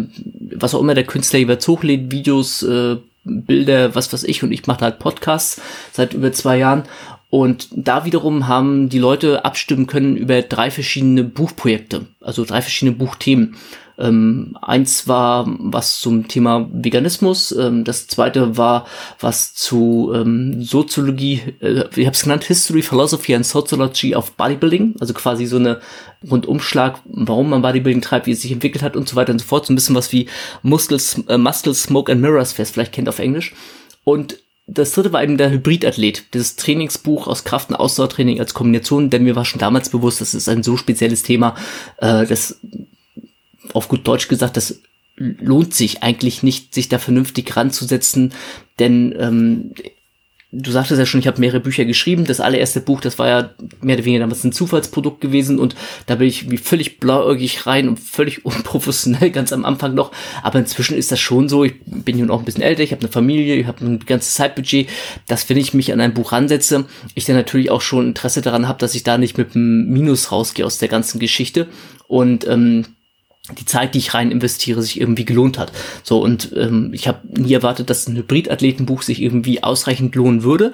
was auch immer der Künstler jeweils hochlädt, Videos, äh, Bilder, was weiß ich, und ich mache halt Podcasts seit über zwei Jahren und da wiederum haben die Leute abstimmen können über drei verschiedene Buchprojekte, also drei verschiedene Buchthemen. Ähm, eins war was zum Thema Veganismus, ähm, das zweite war was zu ähm, Soziologie, äh, ich habe es genannt, History, Philosophy and Sociology of Bodybuilding, also quasi so eine Rundumschlag, warum man Bodybuilding treibt, wie es sich entwickelt hat und so weiter und so fort, so ein bisschen was wie Muscles, äh, Muscle, Smoke and Mirrors, es vielleicht kennt auf Englisch. Und das dritte war eben der Hybridathlet, dieses Trainingsbuch aus Kraft- und Ausdauertraining als Kombination, denn mir war schon damals bewusst, das ist ein so spezielles Thema, äh, das auf gut Deutsch gesagt, das lohnt sich eigentlich nicht, sich da vernünftig ranzusetzen, denn ähm, du sagtest ja schon, ich habe mehrere Bücher geschrieben. Das allererste Buch, das war ja mehr oder weniger damals ein Zufallsprodukt gewesen und da bin ich wie völlig blauäugig rein und völlig unprofessionell ganz am Anfang noch. Aber inzwischen ist das schon so. Ich bin nun auch ein bisschen älter, ich habe eine Familie, ich habe ein ganzes Zeitbudget, dass wenn ich mich an ein Buch ransetze, ich dann natürlich auch schon Interesse daran habe, dass ich da nicht mit einem Minus rausgehe aus der ganzen Geschichte. Und ähm, die Zeit, die ich rein investiere, sich irgendwie gelohnt hat. So, und ähm, ich habe nie erwartet, dass ein Hybridathletenbuch sich irgendwie ausreichend lohnen würde.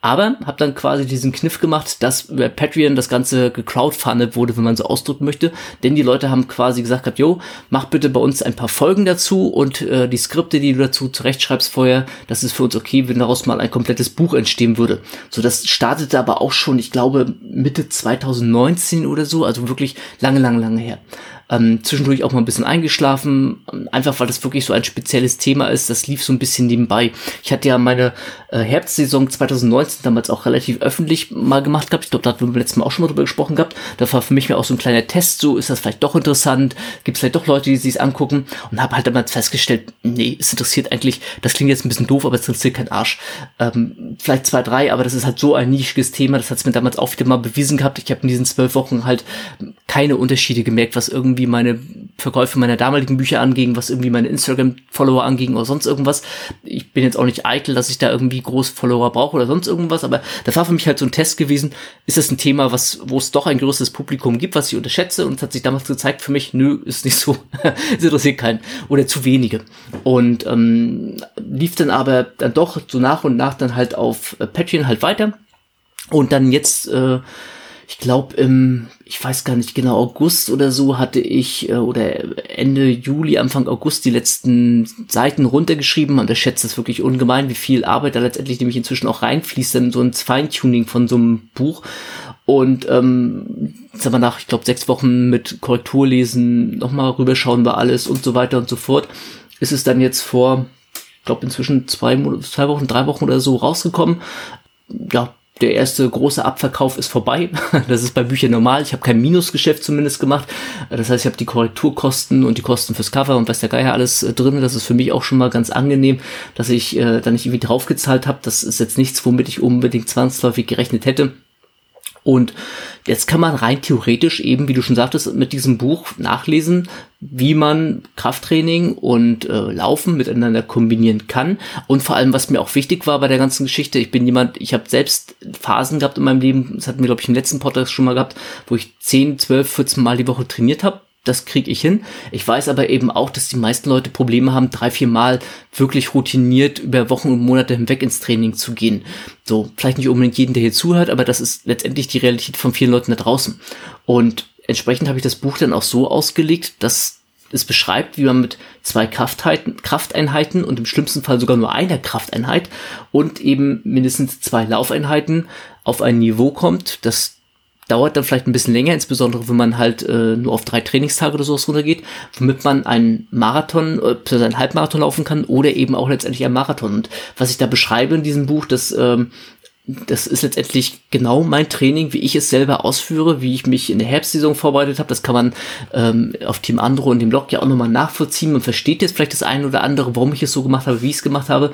Aber habe dann quasi diesen Kniff gemacht, dass über Patreon das Ganze gecrowdfundet wurde, wenn man so ausdrücken möchte. Denn die Leute haben quasi gesagt jo, mach bitte bei uns ein paar Folgen dazu und äh, die Skripte, die du dazu zurechtschreibst vorher, das ist für uns okay, wenn daraus mal ein komplettes Buch entstehen würde. So, das startete aber auch schon, ich glaube, Mitte 2019 oder so, also wirklich lange, lange, lange her. Ähm, zwischendurch auch mal ein bisschen eingeschlafen, einfach weil das wirklich so ein spezielles Thema ist. Das lief so ein bisschen nebenbei. Ich hatte ja meine äh, Herbstsaison 2019 damals auch relativ öffentlich mal gemacht gehabt. Ich glaube, da hatten wir beim letzten Mal auch schon mal drüber gesprochen gehabt. Da war für mich auch so ein kleiner Test, so ist das vielleicht doch interessant, gibt es vielleicht doch Leute, die sich angucken und habe halt damals festgestellt, nee, es interessiert eigentlich, das klingt jetzt ein bisschen doof, aber es interessiert kein Arsch. Ähm, vielleicht zwei, drei, aber das ist halt so ein nischiges Thema, das hat es mir damals auch wieder mal bewiesen gehabt. Ich habe in diesen zwölf Wochen halt keine Unterschiede gemerkt, was irgendwie irgendwie meine Verkäufe meiner damaligen Bücher anging, was irgendwie meine Instagram-Follower anging oder sonst irgendwas. Ich bin jetzt auch nicht eitel, dass ich da irgendwie große Follower brauche oder sonst irgendwas, aber das war für mich halt so ein Test gewesen. Ist das ein Thema, was, wo es doch ein größeres Publikum gibt, was ich unterschätze? Und es hat sich damals gezeigt für mich, nö, ist nicht so. es interessiert keinen. Oder zu wenige. Und ähm, lief dann aber dann doch so nach und nach dann halt auf äh, Patreon halt weiter. Und dann jetzt, äh, ich glaube im ich weiß gar nicht genau, August oder so hatte ich, äh, oder Ende Juli, Anfang August die letzten Seiten runtergeschrieben und er schätzt das wirklich ungemein, wie viel Arbeit da letztendlich nämlich inzwischen auch reinfließt in so ein Feintuning von so einem Buch. Und ähm, sagen wir nach, ich glaube, sechs Wochen mit Korrekturlesen nochmal rüberschauen wir alles und so weiter und so fort, ist es dann jetzt vor, ich glaube, inzwischen zwei, zwei Wochen, drei Wochen oder so rausgekommen. Ja, der erste große Abverkauf ist vorbei. Das ist bei Büchern normal. Ich habe kein Minusgeschäft zumindest gemacht. Das heißt, ich habe die Korrekturkosten und die Kosten fürs Cover und was der Geier alles äh, drin. Das ist für mich auch schon mal ganz angenehm, dass ich äh, da nicht irgendwie draufgezahlt habe. Das ist jetzt nichts, womit ich unbedingt zwangsläufig gerechnet hätte. Und jetzt kann man rein theoretisch eben, wie du schon sagtest, mit diesem Buch nachlesen, wie man Krafttraining und äh, Laufen miteinander kombinieren kann. Und vor allem, was mir auch wichtig war bei der ganzen Geschichte, ich bin jemand, ich habe selbst Phasen gehabt in meinem Leben, das hatten wir, glaube ich, im letzten Podcast schon mal gehabt, wo ich 10, 12, 14 Mal die Woche trainiert habe das kriege ich hin. Ich weiß aber eben auch, dass die meisten Leute Probleme haben, drei, vier Mal wirklich routiniert über Wochen und Monate hinweg ins Training zu gehen. So, vielleicht nicht unbedingt jeden, der hier zuhört, aber das ist letztendlich die Realität von vielen Leuten da draußen. Und entsprechend habe ich das Buch dann auch so ausgelegt, dass es beschreibt, wie man mit zwei Krafteinheiten und im schlimmsten Fall sogar nur einer Krafteinheit und eben mindestens zwei Laufeinheiten auf ein Niveau kommt, das dauert dann vielleicht ein bisschen länger, insbesondere wenn man halt äh, nur auf drei Trainingstage oder sowas runtergeht, womit man einen Marathon, äh, einen Halbmarathon laufen kann oder eben auch letztendlich einen Marathon. Und was ich da beschreibe in diesem Buch, das ähm, das ist letztendlich genau mein Training, wie ich es selber ausführe, wie ich mich in der Herbstsaison vorbereitet habe. Das kann man ähm, auf Team Andro und dem Blog ja auch nochmal nachvollziehen. Man versteht jetzt vielleicht das eine oder andere, warum ich es so gemacht habe, wie ich es gemacht habe.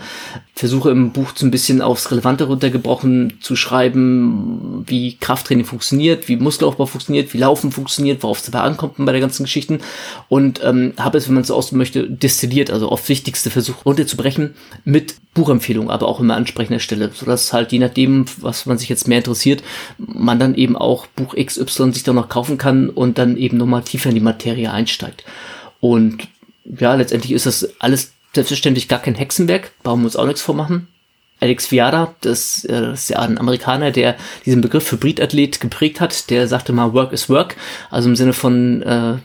Versuche im Buch so ein bisschen aufs Relevante runtergebrochen zu schreiben, wie Krafttraining funktioniert, wie Muskelaufbau funktioniert, wie Laufen funktioniert, worauf es dabei ankommt bei der ganzen Geschichten. Und ähm, habe es, wenn man es so ausdrücken möchte, destilliert, also auf wichtigste versucht runterzubrechen mit Buchempfehlung, aber auch immer ansprechender Stelle, sodass halt je nachdem, was man sich jetzt mehr interessiert, man dann eben auch Buch XY sich dann noch kaufen kann und dann eben nochmal tiefer in die Materie einsteigt. Und ja, letztendlich ist das alles selbstverständlich gar kein Hexenwerk, brauchen wir uns auch nichts vormachen. Alex Viada, das, äh, das ist ja ein Amerikaner, der diesen Begriff Hybridathlet geprägt hat, der sagte mal Work is Work, also im Sinne von äh,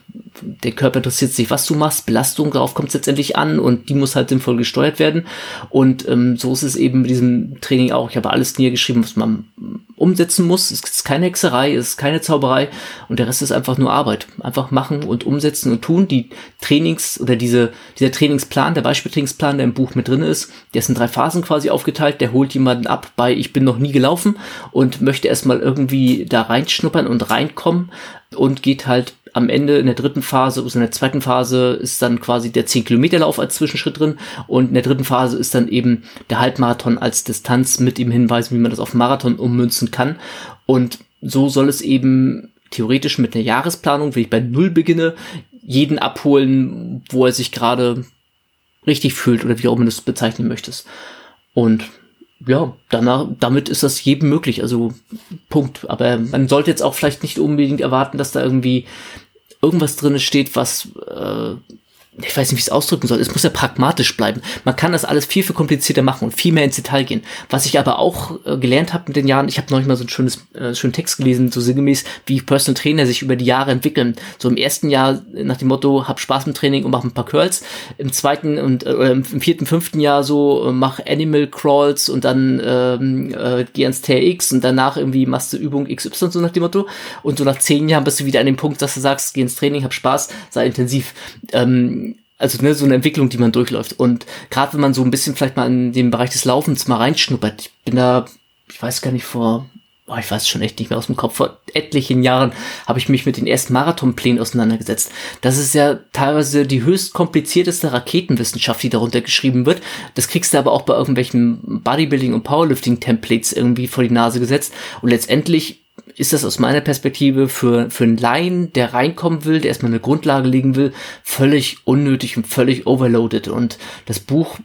der Körper interessiert sich, was du machst, Belastung, darauf kommt es letztendlich an und die muss halt sinnvoll gesteuert werden. Und ähm, so ist es eben mit diesem Training auch. Ich habe alles niedergeschrieben, was man umsetzen muss. Es ist keine Hexerei, es ist keine Zauberei und der Rest ist einfach nur Arbeit. Einfach machen und umsetzen und tun. Die Trainings oder diese, dieser Trainingsplan, der Beispieltrainingsplan, der im Buch mit drin ist, der ist in drei Phasen quasi aufgeteilt. Der holt jemanden ab bei Ich bin noch nie gelaufen und möchte erstmal irgendwie da reinschnuppern und reinkommen und geht halt am Ende in der dritten Phase, also in der zweiten Phase ist dann quasi der 10 Kilometer Lauf als Zwischenschritt drin und in der dritten Phase ist dann eben der Halbmarathon als Distanz mit ihm hinweisen, wie man das auf Marathon ummünzen kann und so soll es eben theoretisch mit einer Jahresplanung, wenn ich bei Null beginne, jeden abholen, wo er sich gerade richtig fühlt oder wie auch immer du es bezeichnen möchtest. Und ja, danach, damit ist das jedem möglich. Also Punkt. Aber man sollte jetzt auch vielleicht nicht unbedingt erwarten, dass da irgendwie irgendwas drin steht, was äh, ich weiß nicht, wie ich es ausdrücken soll, es muss ja pragmatisch bleiben. Man kann das alles viel, viel komplizierter machen und viel mehr ins Detail gehen. Was ich aber auch äh, gelernt habe mit den Jahren, ich habe neulich mal so ein schönes, äh, schönen Text gelesen, so sinngemäß, wie Personal Trainer sich über die Jahre entwickeln. So im ersten Jahr nach dem Motto, hab Spaß im Training und mach ein paar Curls. Im zweiten und äh, im vierten, fünften Jahr so, äh, mach Animal Crawls und dann ähm, äh, geh ans TRX und danach irgendwie machst du Übung XY, so nach dem Motto. Und so nach zehn Jahren bist du wieder an dem Punkt, dass du sagst, geh ins Training, hab Spaß, sei intensiv. Ähm, also ne, so eine Entwicklung, die man durchläuft. Und gerade wenn man so ein bisschen vielleicht mal in den Bereich des Laufens mal reinschnuppert, ich bin da, ich weiß gar nicht, vor, oh, ich weiß schon echt nicht mehr aus dem Kopf, vor etlichen Jahren habe ich mich mit den ersten Marathonplänen auseinandergesetzt. Das ist ja teilweise die höchst komplizierteste Raketenwissenschaft, die darunter geschrieben wird. Das kriegst du aber auch bei irgendwelchen Bodybuilding- und Powerlifting-Templates irgendwie vor die Nase gesetzt. Und letztendlich ist das aus meiner Perspektive für, für einen Laien, der reinkommen will, der erstmal eine Grundlage legen will, völlig unnötig und völlig overloaded. Und das Buch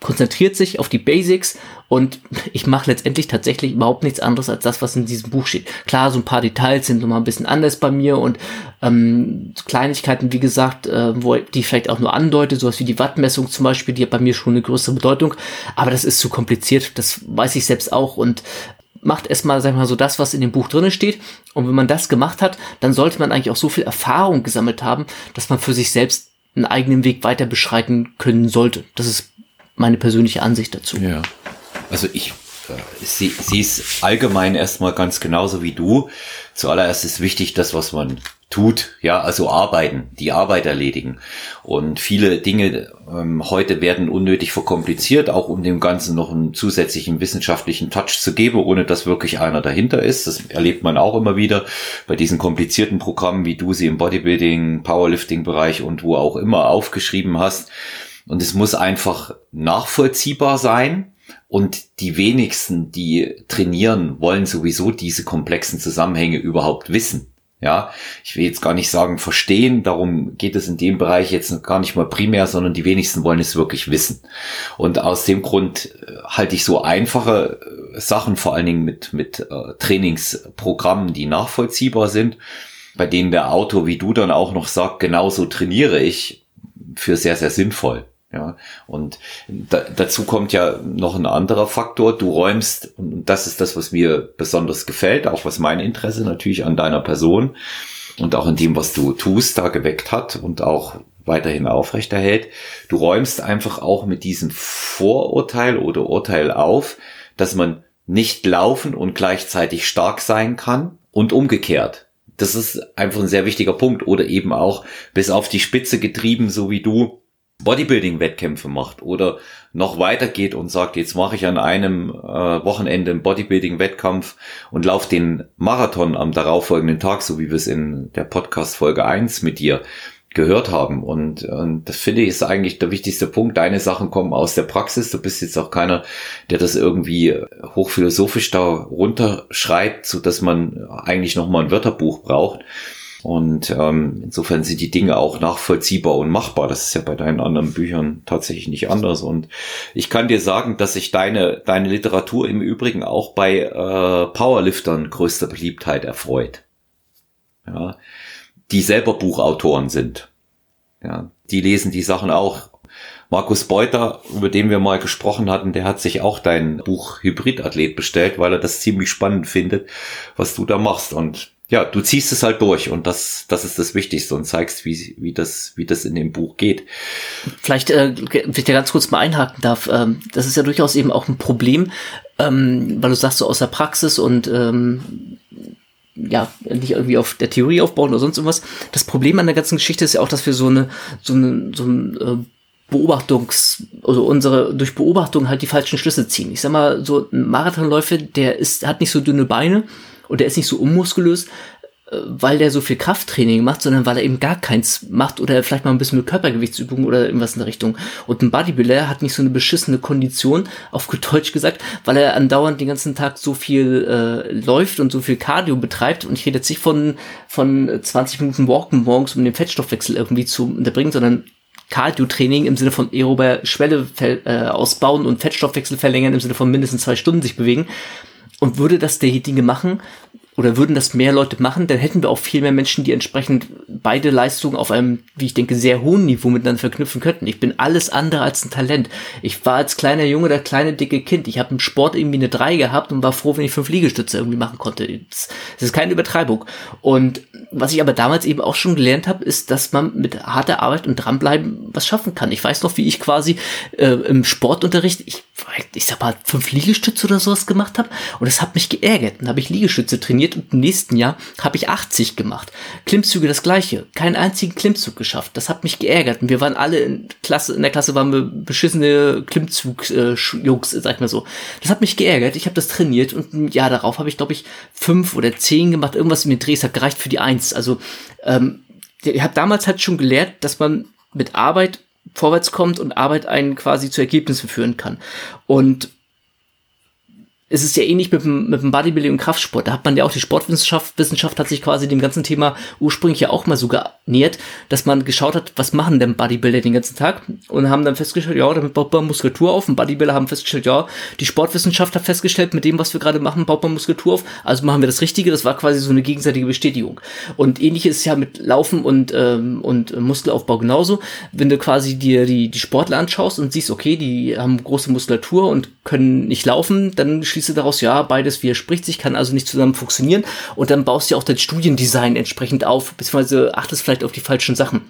konzentriert sich auf die Basics und ich mache letztendlich tatsächlich überhaupt nichts anderes als das, was in diesem Buch steht. Klar, so ein paar Details sind nochmal ein bisschen anders bei mir und ähm, Kleinigkeiten, wie gesagt, äh, wo die vielleicht auch nur andeute, sowas wie die Wattmessung zum Beispiel, die hat bei mir schon eine größere Bedeutung, aber das ist zu kompliziert, das weiß ich selbst auch und macht erstmal, sag ich mal, so das, was in dem Buch drinne steht. Und wenn man das gemacht hat, dann sollte man eigentlich auch so viel Erfahrung gesammelt haben, dass man für sich selbst einen eigenen Weg weiter beschreiten können sollte. Das ist meine persönliche Ansicht dazu. Ja. Also ich äh, sehe es allgemein erstmal ganz genauso wie du. Zuallererst ist wichtig, das, was man tut, ja, also arbeiten, die Arbeit erledigen. Und viele Dinge ähm, heute werden unnötig verkompliziert, auch um dem Ganzen noch einen zusätzlichen wissenschaftlichen Touch zu geben, ohne dass wirklich einer dahinter ist. Das erlebt man auch immer wieder bei diesen komplizierten Programmen, wie du sie im Bodybuilding, Powerlifting-Bereich und wo auch immer aufgeschrieben hast. Und es muss einfach nachvollziehbar sein Und die wenigsten, die trainieren, wollen sowieso diese komplexen Zusammenhänge überhaupt wissen. Ja, ich will jetzt gar nicht sagen verstehen, darum geht es in dem Bereich jetzt gar nicht mal primär, sondern die wenigsten wollen es wirklich wissen. Und aus dem Grund äh, halte ich so einfache äh, Sachen, vor allen Dingen mit, mit äh, Trainingsprogrammen, die nachvollziehbar sind, bei denen der Autor, wie du dann auch noch sagt, genauso trainiere ich, für sehr, sehr sinnvoll. Ja, und da, dazu kommt ja noch ein anderer Faktor. Du räumst, und das ist das, was mir besonders gefällt, auch was mein Interesse natürlich an deiner Person und auch an dem, was du tust, da geweckt hat und auch weiterhin aufrechterhält. Du räumst einfach auch mit diesem Vorurteil oder Urteil auf, dass man nicht laufen und gleichzeitig stark sein kann und umgekehrt. Das ist einfach ein sehr wichtiger Punkt oder eben auch bis auf die Spitze getrieben, so wie du Bodybuilding-Wettkämpfe macht oder noch weitergeht und sagt, jetzt mache ich an einem äh, Wochenende einen Bodybuilding-Wettkampf und laufe den Marathon am darauffolgenden Tag, so wie wir es in der Podcast Folge 1 mit dir gehört haben. Und, und das finde ich ist eigentlich der wichtigste Punkt. Deine Sachen kommen aus der Praxis. Du bist jetzt auch keiner, der das irgendwie hochphilosophisch da runterschreibt, so dass man eigentlich nochmal ein Wörterbuch braucht und ähm, insofern sind die Dinge auch nachvollziehbar und machbar. Das ist ja bei deinen anderen Büchern tatsächlich nicht anders. Und ich kann dir sagen, dass sich deine, deine Literatur im Übrigen auch bei äh, Powerliftern größter Beliebtheit erfreut. Ja, die selber Buchautoren sind. Ja, die lesen die Sachen auch. Markus Beuter, über den wir mal gesprochen hatten, der hat sich auch dein Buch Hybridathlet bestellt, weil er das ziemlich spannend findet, was du da machst. Und ja, du ziehst es halt durch und das, das ist das Wichtigste und zeigst, wie, wie das, wie das in dem Buch geht. Vielleicht, äh, wenn ich da ganz kurz mal einhaken darf, ähm, das ist ja durchaus eben auch ein Problem, ähm, weil du sagst so aus der Praxis und ähm, ja, nicht irgendwie auf der Theorie aufbauen oder sonst irgendwas. Das Problem an der ganzen Geschichte ist ja auch, dass wir so eine, so eine, so ein äh, Beobachtungs, also unsere durch Beobachtung halt die falschen Schlüsse ziehen. Ich sag mal, so ein Marathonläufer, der ist, hat nicht so dünne Beine und der ist nicht so unmuskulös, äh, weil der so viel Krafttraining macht, sondern weil er eben gar keins macht oder vielleicht mal ein bisschen mit Körpergewichtsübungen oder irgendwas in der Richtung. Und ein Bodybuilder hat nicht so eine beschissene Kondition, auf gut Deutsch gesagt, weil er andauernd den ganzen Tag so viel äh, läuft und so viel Cardio betreibt. Und ich rede jetzt nicht von, von 20 Minuten Walken morgens, um den Fettstoffwechsel irgendwie zu unterbringen, sondern Cardio-Training im Sinne von aerober Schwelle äh, ausbauen und Fettstoffwechsel verlängern im Sinne von mindestens zwei Stunden sich bewegen und würde das der Dinge machen, oder würden das mehr Leute machen, dann hätten wir auch viel mehr Menschen, die entsprechend beide Leistungen auf einem, wie ich denke, sehr hohen Niveau miteinander verknüpfen könnten. Ich bin alles andere als ein Talent. Ich war als kleiner Junge der kleine dicke Kind. Ich habe im Sport irgendwie eine 3 gehabt und war froh, wenn ich fünf Liegestütze irgendwie machen konnte. Das, ist keine Übertreibung. Und was ich aber damals eben auch schon gelernt habe, ist, dass man mit harter Arbeit und dranbleiben was schaffen kann. Ich weiß noch, wie ich quasi äh, im Sportunterricht, ich, ich sag mal, fünf Liegestütze oder sowas gemacht habe und das hat mich geärgert. Dann habe ich Liegestütze trainiert und im nächsten Jahr habe ich 80 gemacht. Klimmzüge das gleiche. Keinen einzigen Klimmzug geschafft. Das hat mich geärgert. Und wir waren alle in Klasse, in der Klasse waren wir beschissene Klimmzug-Jungs, sag ich mal so. Das hat mich geärgert. Ich habe das trainiert und ein Jahr darauf habe ich, glaube ich, fünf oder zehn gemacht. Irgendwas in den Drehs hat gereicht für die Eins. Also ähm, ich habe damals halt schon gelehrt, dass man mit Arbeit vorwärts kommt und Arbeit einen quasi zu Ergebnissen führen kann. Und es ist ja ähnlich mit dem, mit dem Bodybuilding und Kraftsport. Da hat man ja auch die Sportwissenschaft, Wissenschaft hat sich quasi dem ganzen Thema ursprünglich ja auch mal so genähert, dass man geschaut hat, was machen denn Bodybuilder den ganzen Tag? Und haben dann festgestellt, ja, damit baut man Muskulatur auf. Und Bodybuilder haben festgestellt, ja, die Sportwissenschaft hat festgestellt, mit dem, was wir gerade machen, baut man Muskulatur auf. Also machen wir das Richtige. Das war quasi so eine gegenseitige Bestätigung. Und ähnlich ist es ja mit Laufen und, ähm, und Muskelaufbau genauso. Wenn du quasi dir die, die Sportler anschaust und siehst, okay, die haben große Muskulatur und können nicht laufen, dann schließt du daraus, ja, beides widerspricht sich, kann also nicht zusammen funktionieren. Und dann baust du auch dein Studiendesign entsprechend auf, beziehungsweise achtest vielleicht auf die falschen Sachen.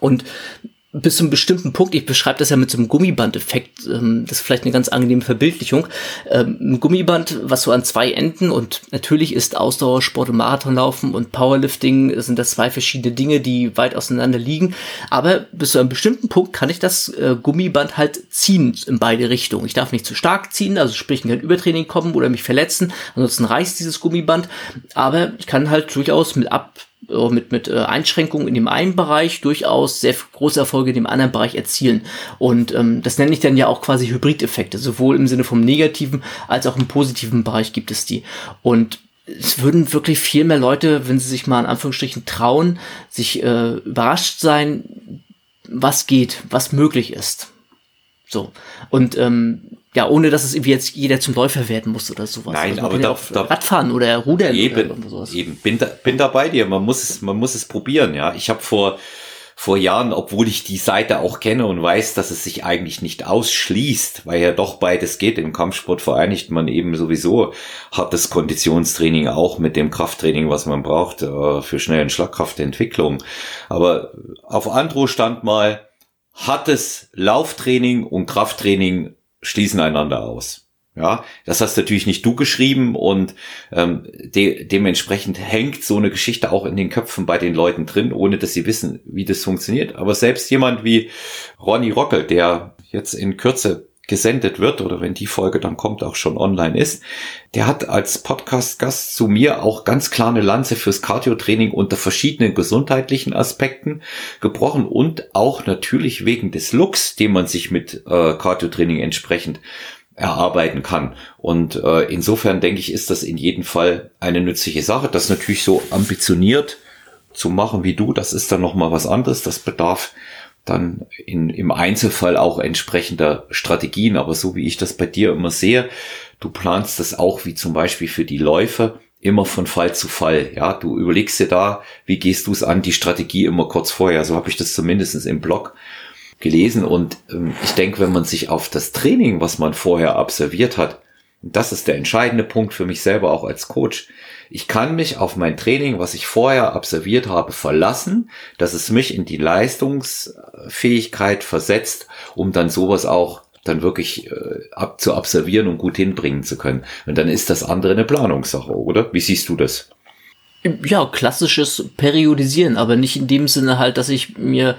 Und bis zu einem bestimmten Punkt, ich beschreibe das ja mit so einem Gummiband-Effekt, ähm, das ist vielleicht eine ganz angenehme Verbildlichung. Ähm, ein Gummiband, was so an zwei Enden und natürlich ist Ausdauersport und Marathonlaufen und Powerlifting sind das zwei verschiedene Dinge, die weit auseinander liegen. Aber bis zu einem bestimmten Punkt kann ich das äh, Gummiband halt ziehen in beide Richtungen. Ich darf nicht zu stark ziehen, also sprich kein Übertraining kommen oder mich verletzen, ansonsten reißt dieses Gummiband. Aber ich kann halt durchaus mit ab mit, mit äh, Einschränkungen in dem einen Bereich durchaus sehr große Erfolge in dem anderen Bereich erzielen. Und ähm, das nenne ich dann ja auch quasi Hybrideffekte. Sowohl im Sinne vom negativen als auch im positiven Bereich gibt es die. Und es würden wirklich viel mehr Leute, wenn sie sich mal in Anführungsstrichen trauen, sich äh, überrascht sein, was geht, was möglich ist. So. Und ähm, ja, ohne dass es irgendwie jetzt jeder zum Läufer werden muss oder sowas. Nein, also aber da, da, Radfahren oder Rudern eben, oder sowas. Eben, bin, da, bin dabei dir. Man muss es, man muss es probieren. Ja, ich habe vor vor Jahren, obwohl ich die Seite auch kenne und weiß, dass es sich eigentlich nicht ausschließt, weil ja doch beides geht. Im Kampfsport vereinigt man eben sowieso hartes Konditionstraining auch mit dem Krafttraining, was man braucht äh, für schnellen Schlagkraftentwicklung. Aber auf Andro stand mal, hartes Lauftraining und Krafttraining schließen einander aus. Ja, das hast natürlich nicht du geschrieben und ähm, de dementsprechend hängt so eine Geschichte auch in den Köpfen bei den Leuten drin, ohne dass sie wissen, wie das funktioniert. Aber selbst jemand wie Ronny Rockel, der jetzt in Kürze gesendet wird oder wenn die Folge dann kommt, auch schon online ist, der hat als Podcast-Gast zu mir auch ganz klar eine Lanze fürs Cardio-Training unter verschiedenen gesundheitlichen Aspekten gebrochen und auch natürlich wegen des Looks, den man sich mit äh, Cardio-Training entsprechend erarbeiten kann. Und äh, insofern denke ich, ist das in jedem Fall eine nützliche Sache. Das natürlich so ambitioniert zu machen wie du, das ist dann nochmal was anderes. Das bedarf dann in, im Einzelfall auch entsprechender Strategien. Aber so wie ich das bei dir immer sehe, du planst das auch wie zum Beispiel für die Läufe immer von Fall zu Fall. Ja, du überlegst dir da, wie gehst du es an, die Strategie immer kurz vorher. So habe ich das zumindest im Blog gelesen und ähm, ich denke, wenn man sich auf das Training, was man vorher absolviert hat, das ist der entscheidende Punkt für mich selber auch als Coach. Ich kann mich auf mein Training, was ich vorher absolviert habe, verlassen, dass es mich in die Leistungsfähigkeit versetzt, um dann sowas auch dann wirklich äh, ab zu absolvieren und gut hinbringen zu können. Und dann ist das andere eine Planungssache, oder? Wie siehst du das? Ja, klassisches Periodisieren, aber nicht in dem Sinne halt, dass ich mir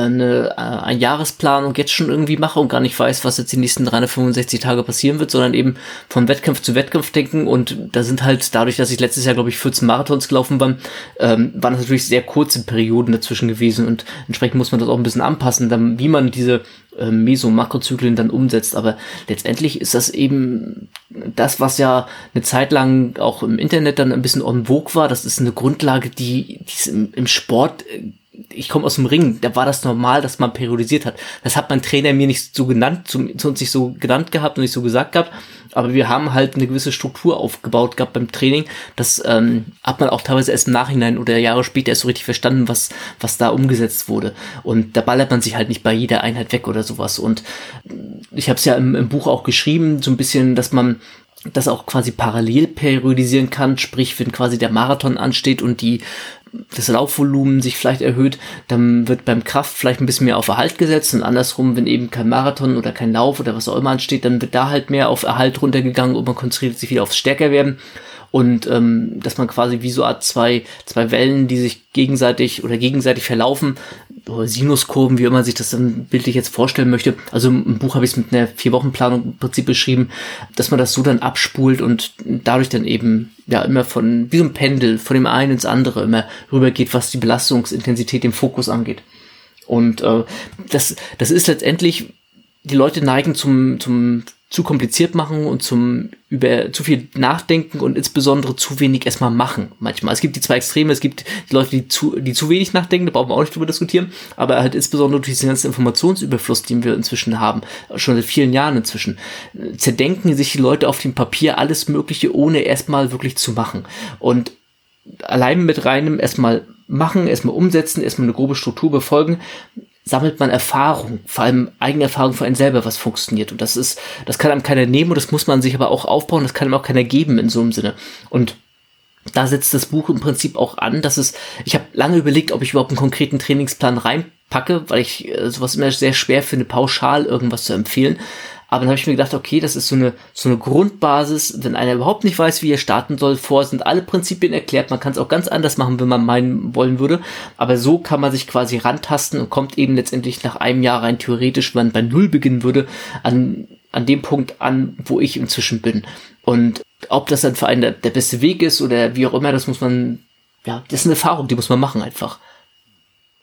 eine, äh, ein Jahresplanung jetzt schon irgendwie mache und gar nicht weiß, was jetzt die nächsten 365 Tage passieren wird, sondern eben von Wettkampf zu Wettkampf denken. Und da sind halt dadurch, dass ich letztes Jahr, glaube ich, 14 Marathons gelaufen bin, ähm, waren das natürlich sehr kurze Perioden dazwischen gewesen. Und entsprechend muss man das auch ein bisschen anpassen, dann, wie man diese äh, Meso-Makrozyklen dann umsetzt, aber letztendlich ist das eben das, was ja eine Zeit lang auch im Internet dann ein bisschen on vogue war, das ist eine Grundlage, die, die im, im Sport äh, ich komme aus dem Ring, da war das normal, dass man periodisiert hat. Das hat mein Trainer mir nicht so genannt, zu, uns nicht so genannt gehabt und nicht so gesagt gehabt. Aber wir haben halt eine gewisse Struktur aufgebaut gehabt beim Training. Das ähm, hat man auch teilweise erst im Nachhinein oder Jahre später erst so richtig verstanden, was, was da umgesetzt wurde. Und da ballert man sich halt nicht bei jeder Einheit weg oder sowas. Und ich habe es ja im, im Buch auch geschrieben, so ein bisschen, dass man das auch quasi parallel periodisieren kann, sprich, wenn quasi der Marathon ansteht und die das Laufvolumen sich vielleicht erhöht, dann wird beim Kraft vielleicht ein bisschen mehr auf Erhalt gesetzt und andersrum, wenn eben kein Marathon oder kein Lauf oder was auch immer ansteht, dann wird da halt mehr auf Erhalt runtergegangen und man konzentriert sich wieder aufs Stärker werden und ähm, dass man quasi wie so Art zwei, zwei Wellen, die sich gegenseitig oder gegenseitig verlaufen, Sinuskurven, wie immer man sich das dann bildlich jetzt vorstellen möchte. Also im Buch habe ich es mit einer Vier-Wochen-Planung im Prinzip beschrieben, dass man das so dann abspult und dadurch dann eben ja immer von, wie so ein Pendel, von dem einen ins andere immer rübergeht, was die Belastungsintensität, den Fokus angeht. Und äh, das, das ist letztendlich, die Leute neigen zum, zum zu kompliziert machen und zum über zu viel nachdenken und insbesondere zu wenig erstmal machen manchmal. Es gibt die zwei Extreme, es gibt die Leute, die zu, die zu wenig nachdenken, da brauchen wir auch nicht drüber diskutieren, aber halt insbesondere durch diesen ganzen Informationsüberfluss, den wir inzwischen haben, schon seit vielen Jahren inzwischen, zerdenken sich die Leute auf dem Papier alles Mögliche, ohne erstmal wirklich zu machen. Und allein mit reinem erstmal machen, erstmal umsetzen, erstmal eine grobe Struktur befolgen, sammelt man Erfahrung, vor allem eigene Erfahrung für einen selber, was funktioniert. Und das ist, das kann einem keiner nehmen und das muss man sich aber auch aufbauen, das kann einem auch keiner geben in so einem Sinne. Und da setzt das Buch im Prinzip auch an, dass es, ich habe lange überlegt, ob ich überhaupt einen konkreten Trainingsplan reinpacke, weil ich äh, sowas immer sehr schwer finde, pauschal irgendwas zu empfehlen. Aber dann habe ich mir gedacht, okay, das ist so eine, so eine Grundbasis. Wenn einer überhaupt nicht weiß, wie er starten soll, vor sind alle Prinzipien erklärt. Man kann es auch ganz anders machen, wenn man meinen wollen würde. Aber so kann man sich quasi rantasten und kommt eben letztendlich nach einem Jahr rein theoretisch, wenn man bei Null beginnen würde, an, an dem Punkt an, wo ich inzwischen bin. Und ob das dann für einen der, der beste Weg ist oder wie auch immer, das muss man ja, das ist eine Erfahrung, die muss man machen einfach.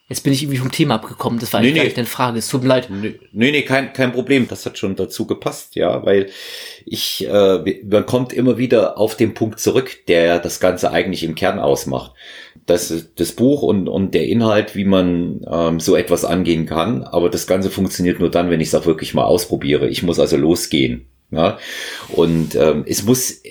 Jetzt bin ich irgendwie vom Thema abgekommen. Das war eigentlich nee, gar nicht deine Frage. Es tut mir leid. Nee, nee, kein, kein Problem. Das hat schon dazu gepasst, ja, weil ich, äh, man kommt immer wieder auf den Punkt zurück, der das Ganze eigentlich im Kern ausmacht. Das, das Buch und, und der Inhalt, wie man ähm, so etwas angehen kann. Aber das Ganze funktioniert nur dann, wenn ich es auch wirklich mal ausprobiere. Ich muss also losgehen. Ja? Und ähm, es muss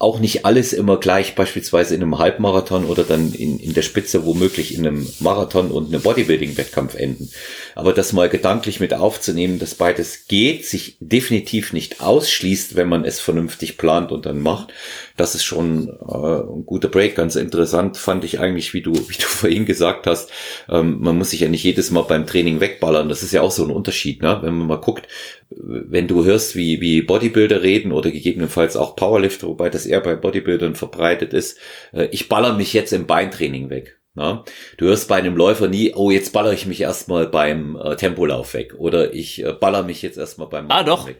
auch nicht alles immer gleich, beispielsweise in einem Halbmarathon oder dann in, in der Spitze womöglich in einem Marathon und einem Bodybuilding-Wettkampf enden. Aber das mal gedanklich mit aufzunehmen, dass beides geht, sich definitiv nicht ausschließt, wenn man es vernünftig plant und dann macht, das ist schon äh, ein guter Break. Ganz interessant fand ich eigentlich, wie du, wie du vorhin gesagt hast, ähm, man muss sich ja nicht jedes Mal beim Training wegballern. Das ist ja auch so ein Unterschied, ne? wenn man mal guckt, wenn du hörst, wie, wie Bodybuilder reden oder gegebenenfalls auch Powerlifter, wobei das eher bei Bodybuildern verbreitet ist, äh, ich baller mich jetzt im Beintraining weg. Na? Du hörst bei einem Läufer nie, oh, jetzt baller ich mich erstmal beim äh, Tempolauf weg oder ich äh, baller mich jetzt erstmal beim Ah, doch. Weg.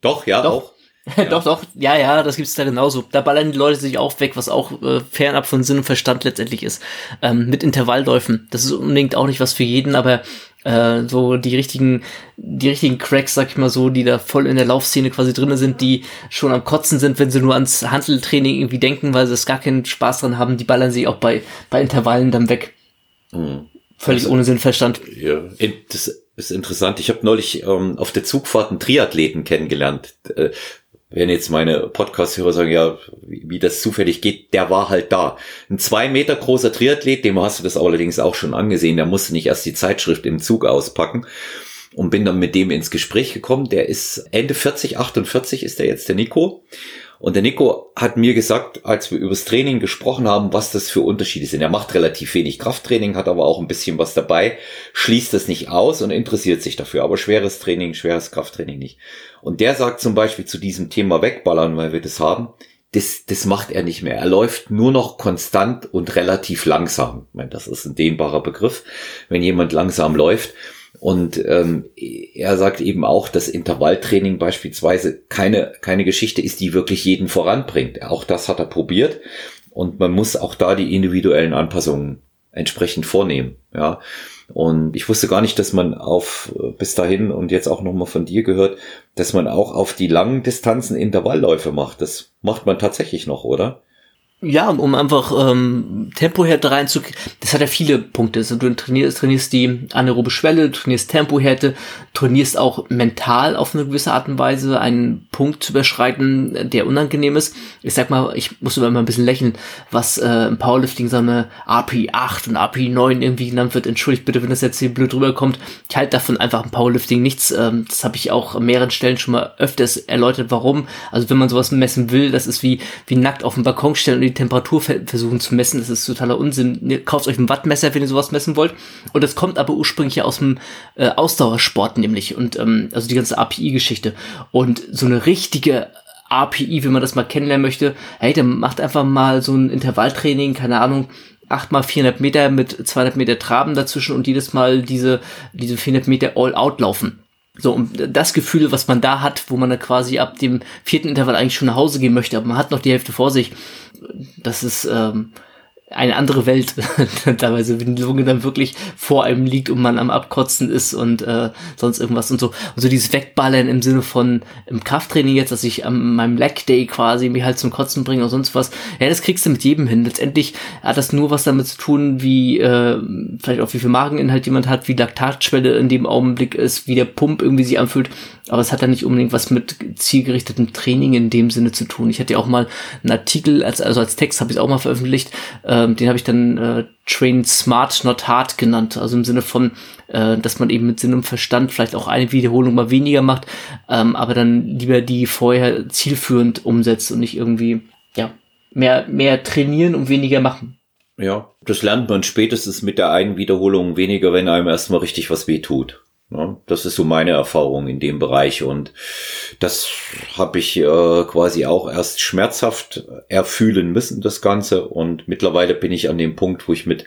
Doch, ja, doch. auch. Ja. doch, doch, ja, ja, das gibt's da genauso. Da ballern die Leute sich auch weg, was auch äh, fernab von Sinn und Verstand letztendlich ist. Ähm, mit Intervallläufen. Das ist unbedingt auch nicht was für jeden, aber äh, so die richtigen, die richtigen Cracks, sag ich mal so, die da voll in der Laufszene quasi drinne sind, die schon am Kotzen sind, wenn sie nur ans Handeltraining irgendwie denken, weil sie es gar keinen Spaß dran haben, die ballern sich auch bei, bei Intervallen dann weg. Mhm. Völlig also, ohne Sinnverstand. Ja, das ist interessant. Ich habe neulich ähm, auf der Zugfahrt einen Triathleten kennengelernt. Äh, wenn jetzt meine Podcast-Hörer sagen, ja, wie, wie, das zufällig geht, der war halt da. Ein zwei Meter großer Triathlet, dem hast du das allerdings auch schon angesehen, der musste nicht erst die Zeitschrift im Zug auspacken und bin dann mit dem ins Gespräch gekommen. Der ist Ende 40, 48 ist der jetzt, der Nico. Und der Nico hat mir gesagt, als wir übers Training gesprochen haben, was das für Unterschiede sind. Er macht relativ wenig Krafttraining, hat aber auch ein bisschen was dabei, schließt das nicht aus und interessiert sich dafür. Aber schweres Training, schweres Krafttraining nicht. Und der sagt zum Beispiel zu diesem Thema wegballern, weil wir das haben, das, das macht er nicht mehr. Er läuft nur noch konstant und relativ langsam. Ich meine, das ist ein dehnbarer Begriff, wenn jemand langsam läuft. Und ähm, er sagt eben auch, dass Intervalltraining beispielsweise keine, keine Geschichte ist, die wirklich jeden voranbringt. Auch das hat er probiert. Und man muss auch da die individuellen Anpassungen entsprechend vornehmen. Ja. Und ich wusste gar nicht, dass man auf bis dahin und jetzt auch nochmal von dir gehört, dass man auch auf die langen Distanzen Intervallläufe macht. Das macht man tatsächlich noch, oder? Ja, um einfach ähm, Tempohärte reinzukriegen. Das hat ja viele Punkte. Also du trainierst, trainierst die anaerobe Schwelle, du trainierst Tempohärte, trainierst auch mental auf eine gewisse Art und Weise einen Punkt zu überschreiten, der unangenehm ist. Ich sag mal, ich muss immer ein bisschen lächeln, was äh, im Powerlifting so eine API 8 und API 9 irgendwie genannt wird. Entschuldigt bitte, wenn das jetzt hier blöd rüberkommt. Ich halte davon einfach im Powerlifting nichts. Ähm, das habe ich auch an mehreren Stellen schon mal öfters erläutert, warum. Also wenn man sowas messen will, das ist wie, wie nackt auf dem Balkon stellen die Temperatur versuchen zu messen. Das ist totaler Unsinn. Ihr kauft euch ein Wattmesser, wenn ihr sowas messen wollt. Und das kommt aber ursprünglich aus dem äh, Ausdauersport nämlich. Und ähm, also die ganze API-Geschichte. Und so eine richtige API, wenn man das mal kennenlernen möchte, hey, dann macht einfach mal so ein Intervalltraining, keine Ahnung, 8 mal 400 Meter mit 200 Meter Traben dazwischen und jedes Mal diese, diese 400 Meter All-Out laufen. So, und das Gefühl, was man da hat, wo man dann quasi ab dem vierten Intervall eigentlich schon nach Hause gehen möchte, aber man hat noch die Hälfte vor sich, das ist ähm, eine andere Welt teilweise, wenn die Lunge dann wirklich vor einem liegt und man am Abkotzen ist und äh, sonst irgendwas und so. Und so dieses Wegballern im Sinne von im Krafttraining jetzt, dass ich an meinem Leg Day quasi mich halt zum Kotzen bringe und sonst was. Ja, das kriegst du mit jedem hin. Letztendlich hat das nur was damit zu tun, wie äh, vielleicht auch wie viel Mageninhalt jemand hat, wie Laktatschwelle in dem Augenblick ist, wie der Pump irgendwie sich anfühlt. Aber es hat dann nicht unbedingt was mit zielgerichtetem Training in dem Sinne zu tun. Ich hatte ja auch mal einen Artikel, als, also als Text habe ich auch mal veröffentlicht, ähm, den habe ich dann äh, Train Smart, Not Hard genannt. Also im Sinne von, äh, dass man eben mit Sinn und Verstand vielleicht auch eine Wiederholung mal weniger macht, ähm, aber dann lieber die vorher zielführend umsetzt und nicht irgendwie, ja, mehr, mehr trainieren und weniger machen. Ja, das lernt man spätestens mit der einen Wiederholung weniger, wenn einem erstmal richtig was weh tut. Das ist so meine Erfahrung in dem Bereich und das habe ich äh, quasi auch erst schmerzhaft erfühlen müssen, das Ganze. Und mittlerweile bin ich an dem Punkt, wo ich mit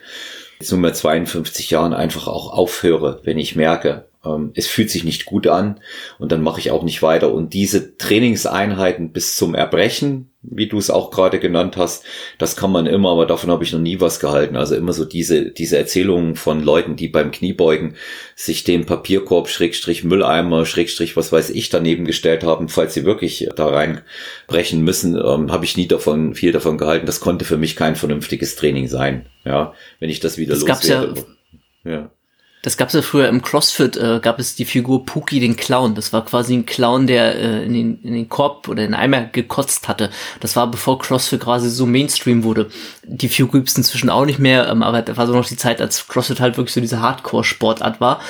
jetzt nunmehr 52 Jahren einfach auch aufhöre, wenn ich merke, ähm, es fühlt sich nicht gut an und dann mache ich auch nicht weiter. Und diese Trainingseinheiten bis zum Erbrechen, wie du es auch gerade genannt hast, das kann man immer, aber davon habe ich noch nie was gehalten. Also immer so diese, diese Erzählungen von Leuten, die beim Kniebeugen sich den Papierkorb, Schrägstrich Mülleimer, Schrägstrich was weiß ich daneben gestellt haben, falls sie wirklich da reinbrechen müssen, ähm, habe ich nie davon, viel davon gehalten. Das konnte für mich kein vernünftiges Training sein. Ja, wenn ich das wieder das loswerde. Ja, ja. Das gab es ja früher im CrossFit, äh, gab es die Figur Pookie den Clown. Das war quasi ein Clown, der äh, in, den, in den Korb oder in den Eimer gekotzt hatte. Das war bevor CrossFit quasi so Mainstream wurde. Die Figur gibt's inzwischen auch nicht mehr, ähm, aber da war so noch die Zeit, als CrossFit halt wirklich so diese Hardcore-Sportart war.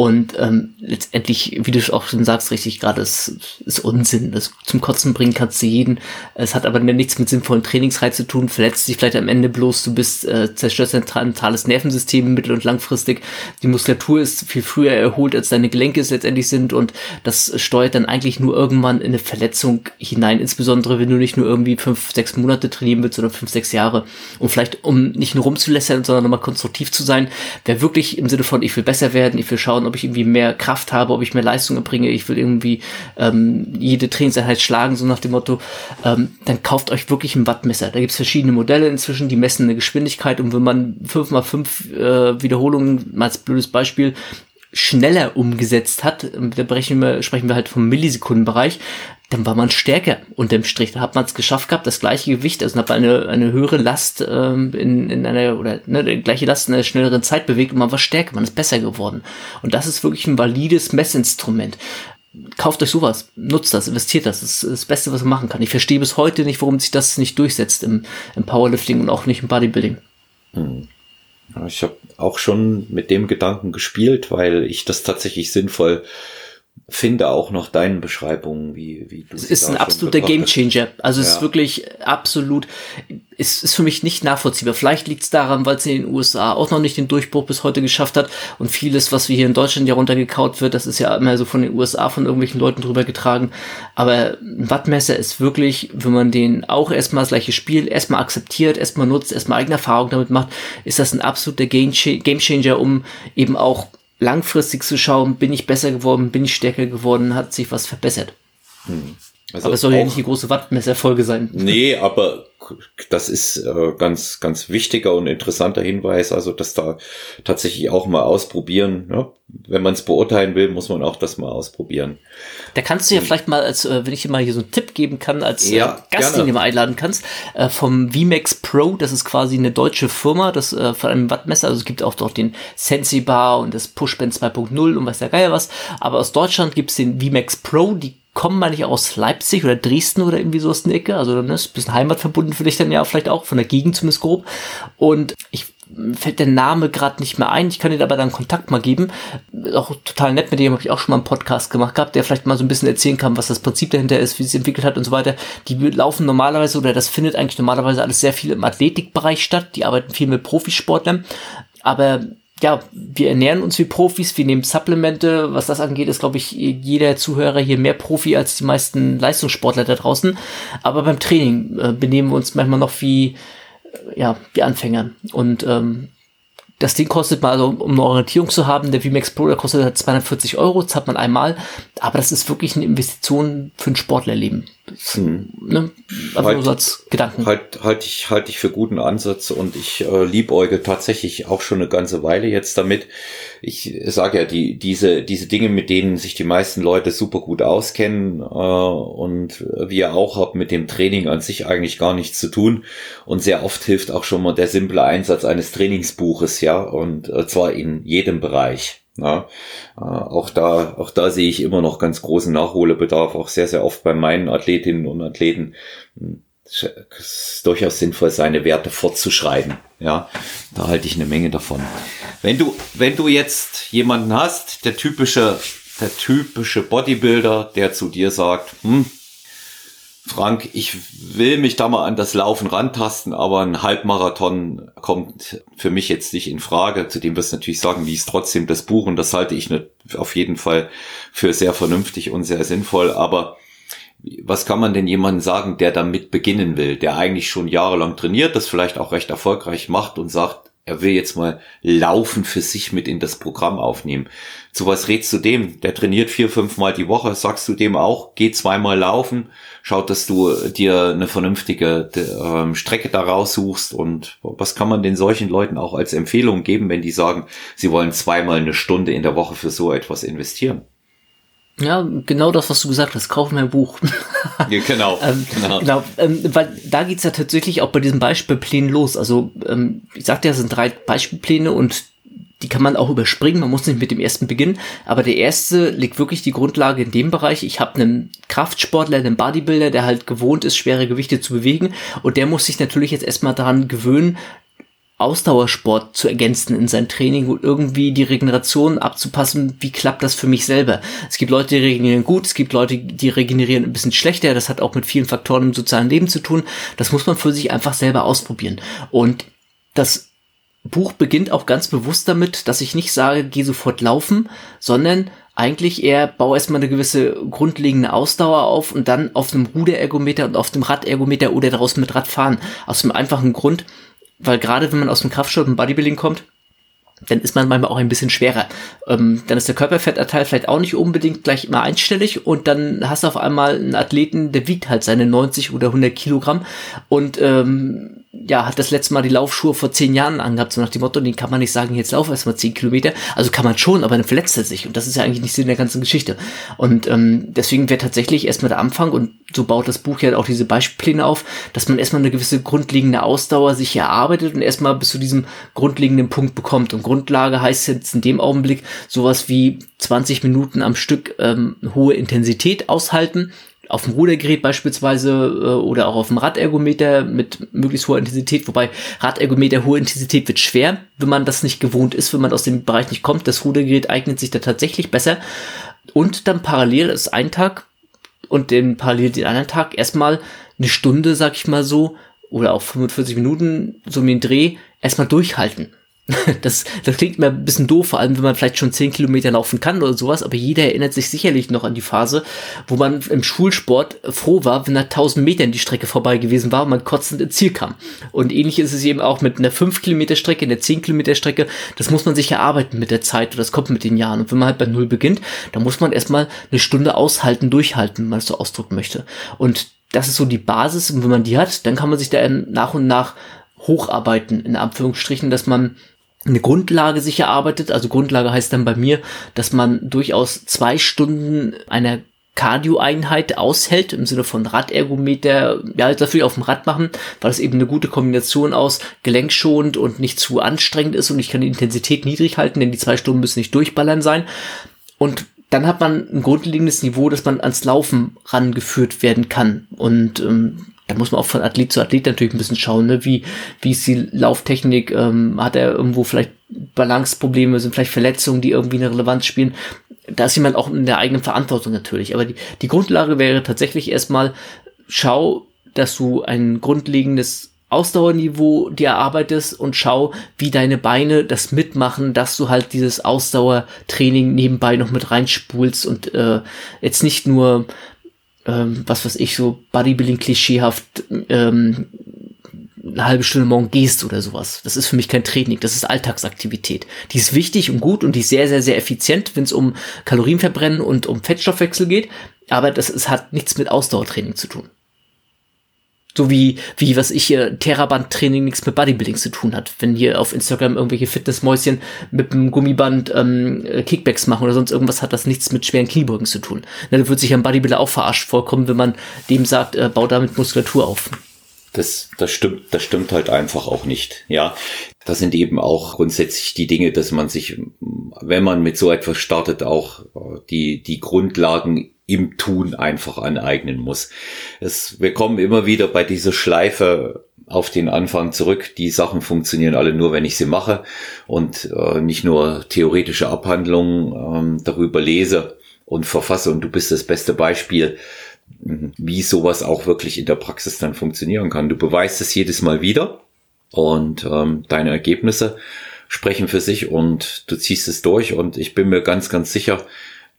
Und ähm, letztendlich, wie du auch schon sagst, richtig gerade, es ist Unsinn. Das zum Kotzen bringen kannst du jeden. Es hat aber nichts mit sinnvollen Trainingsreiz zu tun, verletzt dich vielleicht am Ende bloß, du bist, äh, zerstörst dein zentrales Nervensystem mittel- und langfristig. Die Muskulatur ist viel früher erholt, als deine Gelenke es letztendlich sind und das steuert dann eigentlich nur irgendwann in eine Verletzung hinein, insbesondere wenn du nicht nur irgendwie fünf, sechs Monate trainieren willst, sondern fünf, sechs Jahre. Und vielleicht, um nicht nur rumzulässern, sondern nochmal konstruktiv zu sein, wer wirklich im Sinne von, ich will besser werden, ich will schauen, ob ich irgendwie mehr Kraft habe, ob ich mehr Leistung erbringe, ich will irgendwie ähm, jede Trainingseinheit schlagen, so nach dem Motto, ähm, dann kauft euch wirklich ein Wattmesser. Da gibt es verschiedene Modelle inzwischen, die messen eine Geschwindigkeit und wenn man 5x5 äh, Wiederholungen, mal als blödes Beispiel, schneller umgesetzt hat, da sprechen wir, sprechen wir halt vom Millisekundenbereich, dann war man stärker unterm Strich. Da hat man es geschafft gehabt, das gleiche Gewicht, also hat eine, eine höhere Last ähm, in, in einer, oder ne, die gleiche Last in einer schnelleren Zeit bewegt und man war stärker, man ist besser geworden. Und das ist wirklich ein valides Messinstrument. Kauft euch sowas, nutzt das, investiert das. Das ist das Beste, was man machen kann. Ich verstehe bis heute nicht, warum sich das nicht durchsetzt im, im Powerlifting und auch nicht im Bodybuilding. Hm. Ich habe auch schon mit dem Gedanken gespielt, weil ich das tatsächlich sinnvoll finde auch noch deinen Beschreibungen, wie, wie du es ist ein absoluter Gamechanger. Also es ist wirklich absolut, es ist für mich nicht nachvollziehbar. Vielleicht liegt es daran, weil es in den USA auch noch nicht den Durchbruch bis heute geschafft hat und vieles, was wir hier in Deutschland ja runtergekaut wird, das ist ja immer so von den USA von irgendwelchen Leuten drüber getragen. Aber ein Wattmesser ist wirklich, wenn man den auch erstmal das gleiche Spiel erstmal akzeptiert, erstmal nutzt, erstmal eigene Erfahrung damit macht, ist das ein absoluter Gamechanger, um eben auch langfristig zu schauen, bin ich besser geworden, bin ich stärker geworden, hat sich was verbessert. Hm. Also aber es soll ja nicht die große Wattmesserfolge sein. Nee, aber das ist äh, ganz, ganz wichtiger und interessanter Hinweis, also dass da tatsächlich auch mal ausprobieren. Ja? Wenn man es beurteilen will, muss man auch das mal ausprobieren. Da kannst du ja vielleicht mal, als äh, wenn ich dir mal hier so einen Tipp geben kann, als äh, ja, äh, Gast, den du mal einladen kannst, äh, vom VMAX Pro, das ist quasi eine deutsche Firma, das äh, von einem Wattmesser, also es gibt auch dort den Sensi Bar und das Pushband 2.0 und weiß der Geier was, aber aus Deutschland gibt es den VMAX Pro, die kommen meine ich aus Leipzig oder Dresden oder irgendwie so aus der Ecke. Also dann ist ein bisschen heimatverbunden für dich dann ja vielleicht auch, von der Gegend zumindest grob. Und ich fällt der Name gerade nicht mehr ein. Ich kann dir aber dann Kontakt mal geben. Auch total nett, mit dem habe ich auch schon mal einen Podcast gemacht gehabt, der vielleicht mal so ein bisschen erzählen kann, was das Prinzip dahinter ist, wie es entwickelt hat und so weiter. Die laufen normalerweise oder das findet eigentlich normalerweise alles sehr viel im Athletikbereich statt. Die arbeiten viel mit Profisportlern. Aber ja, wir ernähren uns wie Profis, wir nehmen Supplemente. Was das angeht, ist, glaube ich, jeder Zuhörer hier mehr Profi als die meisten Leistungssportler da draußen. Aber beim Training äh, benehmen wir uns manchmal noch wie, ja, wie Anfänger. Und ähm, das Ding kostet mal, also, um eine Orientierung zu haben, der VMAX Pro, der kostet halt 240 Euro, das hat man einmal, aber das ist wirklich eine Investition für ein Sportlerleben. Hm. Ne? Also halt, als Gedanken. Halt, halt ich, halt ich für guten Ansatz und ich äh, liebäuge tatsächlich auch schon eine ganze Weile jetzt damit. Ich sage ja, die, diese, diese Dinge, mit denen sich die meisten Leute super gut auskennen äh, und wir auch haben mit dem Training an sich eigentlich gar nichts zu tun. Und sehr oft hilft auch schon mal der simple Einsatz eines Trainingsbuches, ja, und äh, zwar in jedem Bereich. Ja, äh, auch da, auch da sehe ich immer noch ganz großen Nachholbedarf, auch sehr, sehr oft bei meinen Athletinnen und Athleten. Es ist durchaus sinnvoll, seine Werte fortzuschreiben. Ja, da halte ich eine Menge davon. Wenn du, wenn du jetzt jemanden hast, der typische, der typische Bodybuilder, der zu dir sagt, hm, Frank, ich will mich da mal an das Laufen rantasten, aber ein Halbmarathon kommt für mich jetzt nicht in Frage. Zudem wirst du natürlich sagen, lies trotzdem das Buch und das halte ich auf jeden Fall für sehr vernünftig und sehr sinnvoll. Aber was kann man denn jemandem sagen, der damit beginnen will, der eigentlich schon jahrelang trainiert, das vielleicht auch recht erfolgreich macht und sagt, er will jetzt mal Laufen für sich mit in das Programm aufnehmen. Zu was rätst du dem? Der trainiert vier, fünf Mal die Woche. Sagst du dem auch, geh zweimal laufen, schaut, dass du dir eine vernünftige äh, Strecke da raussuchst und was kann man den solchen Leuten auch als Empfehlung geben, wenn die sagen, sie wollen zweimal eine Stunde in der Woche für so etwas investieren? Ja, genau das, was du gesagt hast. Kauf mir ein Buch. ja, genau. ähm, genau. genau ähm, weil da geht's ja tatsächlich auch bei diesen Beispielplänen los. Also ähm, ich sagte ja, es sind drei Beispielpläne und die kann man auch überspringen. Man muss nicht mit dem ersten beginnen. Aber der erste legt wirklich die Grundlage in dem Bereich. Ich habe einen Kraftsportler, einen Bodybuilder, der halt gewohnt ist, schwere Gewichte zu bewegen. Und der muss sich natürlich jetzt erstmal daran gewöhnen, Ausdauersport zu ergänzen in sein Training und irgendwie die Regeneration abzupassen, wie klappt das für mich selber. Es gibt Leute, die regenerieren gut, es gibt Leute, die regenerieren ein bisschen schlechter, das hat auch mit vielen Faktoren im sozialen Leben zu tun. Das muss man für sich einfach selber ausprobieren. Und das Buch beginnt auch ganz bewusst damit, dass ich nicht sage, geh sofort laufen, sondern eigentlich eher baue erstmal eine gewisse grundlegende Ausdauer auf und dann auf dem Ruderergometer und auf dem Radergometer oder daraus mit Rad fahren. Aus dem einfachen Grund, weil gerade wenn man aus dem Kraftsport und Bodybuilding kommt, dann ist man manchmal auch ein bisschen schwerer. Ähm, dann ist der Körperfettanteil vielleicht auch nicht unbedingt gleich immer einstellig und dann hast du auf einmal einen Athleten, der wiegt halt seine 90 oder 100 Kilogramm und ähm, ja, hat das letzte Mal die Laufschuhe vor zehn Jahren angehabt, so nach dem Motto, den kann man nicht sagen, jetzt lauf erst mal zehn Kilometer. Also kann man schon, aber dann verletzt er sich. Und das ist ja eigentlich nicht Sinn der ganzen Geschichte. Und ähm, deswegen wäre tatsächlich erstmal der Anfang, und so baut das Buch ja auch diese Beispielpläne auf, dass man erstmal eine gewisse grundlegende Ausdauer sich erarbeitet und erstmal bis zu diesem grundlegenden Punkt bekommt. Und Grundlage heißt jetzt in dem Augenblick sowas wie 20 Minuten am Stück ähm, hohe Intensität aushalten auf dem Rudergerät beispielsweise äh, oder auch auf dem Radergometer mit möglichst hoher Intensität, wobei Radergometer hohe Intensität wird schwer, wenn man das nicht gewohnt ist, wenn man aus dem Bereich nicht kommt. Das Rudergerät eignet sich da tatsächlich besser. Und dann parallel ist ein Tag und den parallel den anderen Tag erstmal eine Stunde, sag ich mal so, oder auch 45 Minuten, so mit dem Dreh, erstmal durchhalten. Das, das klingt mir ein bisschen doof, vor allem wenn man vielleicht schon zehn Kilometer laufen kann oder sowas, aber jeder erinnert sich sicherlich noch an die Phase, wo man im Schulsport froh war, wenn er 1000 Meter in die Strecke vorbei gewesen war und man kotzend ins Ziel kam. Und ähnlich ist es eben auch mit einer 5 Kilometer Strecke, einer 10 Kilometer Strecke. Das muss man sich erarbeiten mit der Zeit und das kommt mit den Jahren. Und wenn man halt bei Null beginnt, dann muss man erstmal eine Stunde aushalten, durchhalten, wenn man es so ausdrücken möchte. Und das ist so die Basis und wenn man die hat, dann kann man sich da nach und nach hocharbeiten, in Anführungsstrichen, dass man eine Grundlage sich erarbeitet. Also Grundlage heißt dann bei mir, dass man durchaus zwei Stunden einer Cardio-Einheit aushält, im Sinne von Radergometer, ja, dafür auf dem Rad machen, weil es eben eine gute Kombination aus gelenkschonend und nicht zu anstrengend ist und ich kann die Intensität niedrig halten, denn die zwei Stunden müssen nicht durchballern sein. Und dann hat man ein grundlegendes Niveau, dass man ans Laufen rangeführt werden kann. Und ähm, da muss man auch von Athlet zu Athlet natürlich ein bisschen schauen, ne? wie, wie ist die Lauftechnik, ähm, hat er irgendwo vielleicht Balanceprobleme, sind vielleicht Verletzungen, die irgendwie eine Relevanz spielen. Da ist jemand auch in der eigenen Verantwortung natürlich. Aber die, die Grundlage wäre tatsächlich erstmal, schau, dass du ein grundlegendes Ausdauerniveau dir erarbeitest und schau, wie deine Beine das mitmachen, dass du halt dieses Ausdauertraining nebenbei noch mit reinspulst und äh, jetzt nicht nur ähm, was weiß ich, so Bodybuilding-klischeehaft ähm, eine halbe Stunde morgen gehst oder sowas. Das ist für mich kein Training, das ist Alltagsaktivität. Die ist wichtig und gut und die ist sehr, sehr, sehr effizient, wenn es um Kalorienverbrennen und um Fettstoffwechsel geht, aber das ist, hat nichts mit Ausdauertraining zu tun. So wie, wie was ich hier, Theraband-Training nichts mit Bodybuilding zu tun hat. Wenn hier auf Instagram irgendwelche Fitnessmäuschen mit einem Gummiband ähm, Kickbacks machen oder sonst irgendwas, hat das nichts mit schweren Kniebeugen zu tun. Na, da wird sich ein Bodybuilder auch verarscht vorkommen, wenn man dem sagt, äh, bau damit Muskulatur auf. Das, das stimmt, das stimmt halt einfach auch nicht. Ja, das sind eben auch grundsätzlich die Dinge, dass man sich, wenn man mit so etwas startet, auch äh, die, die Grundlagen im Tun einfach aneignen muss. Es, wir kommen immer wieder bei dieser Schleife auf den Anfang zurück. Die Sachen funktionieren alle nur, wenn ich sie mache und äh, nicht nur theoretische Abhandlungen ähm, darüber lese und verfasse. Und du bist das beste Beispiel, mhm, wie sowas auch wirklich in der Praxis dann funktionieren kann. Du beweist es jedes Mal wieder und ähm, deine Ergebnisse sprechen für sich und du ziehst es durch und ich bin mir ganz, ganz sicher,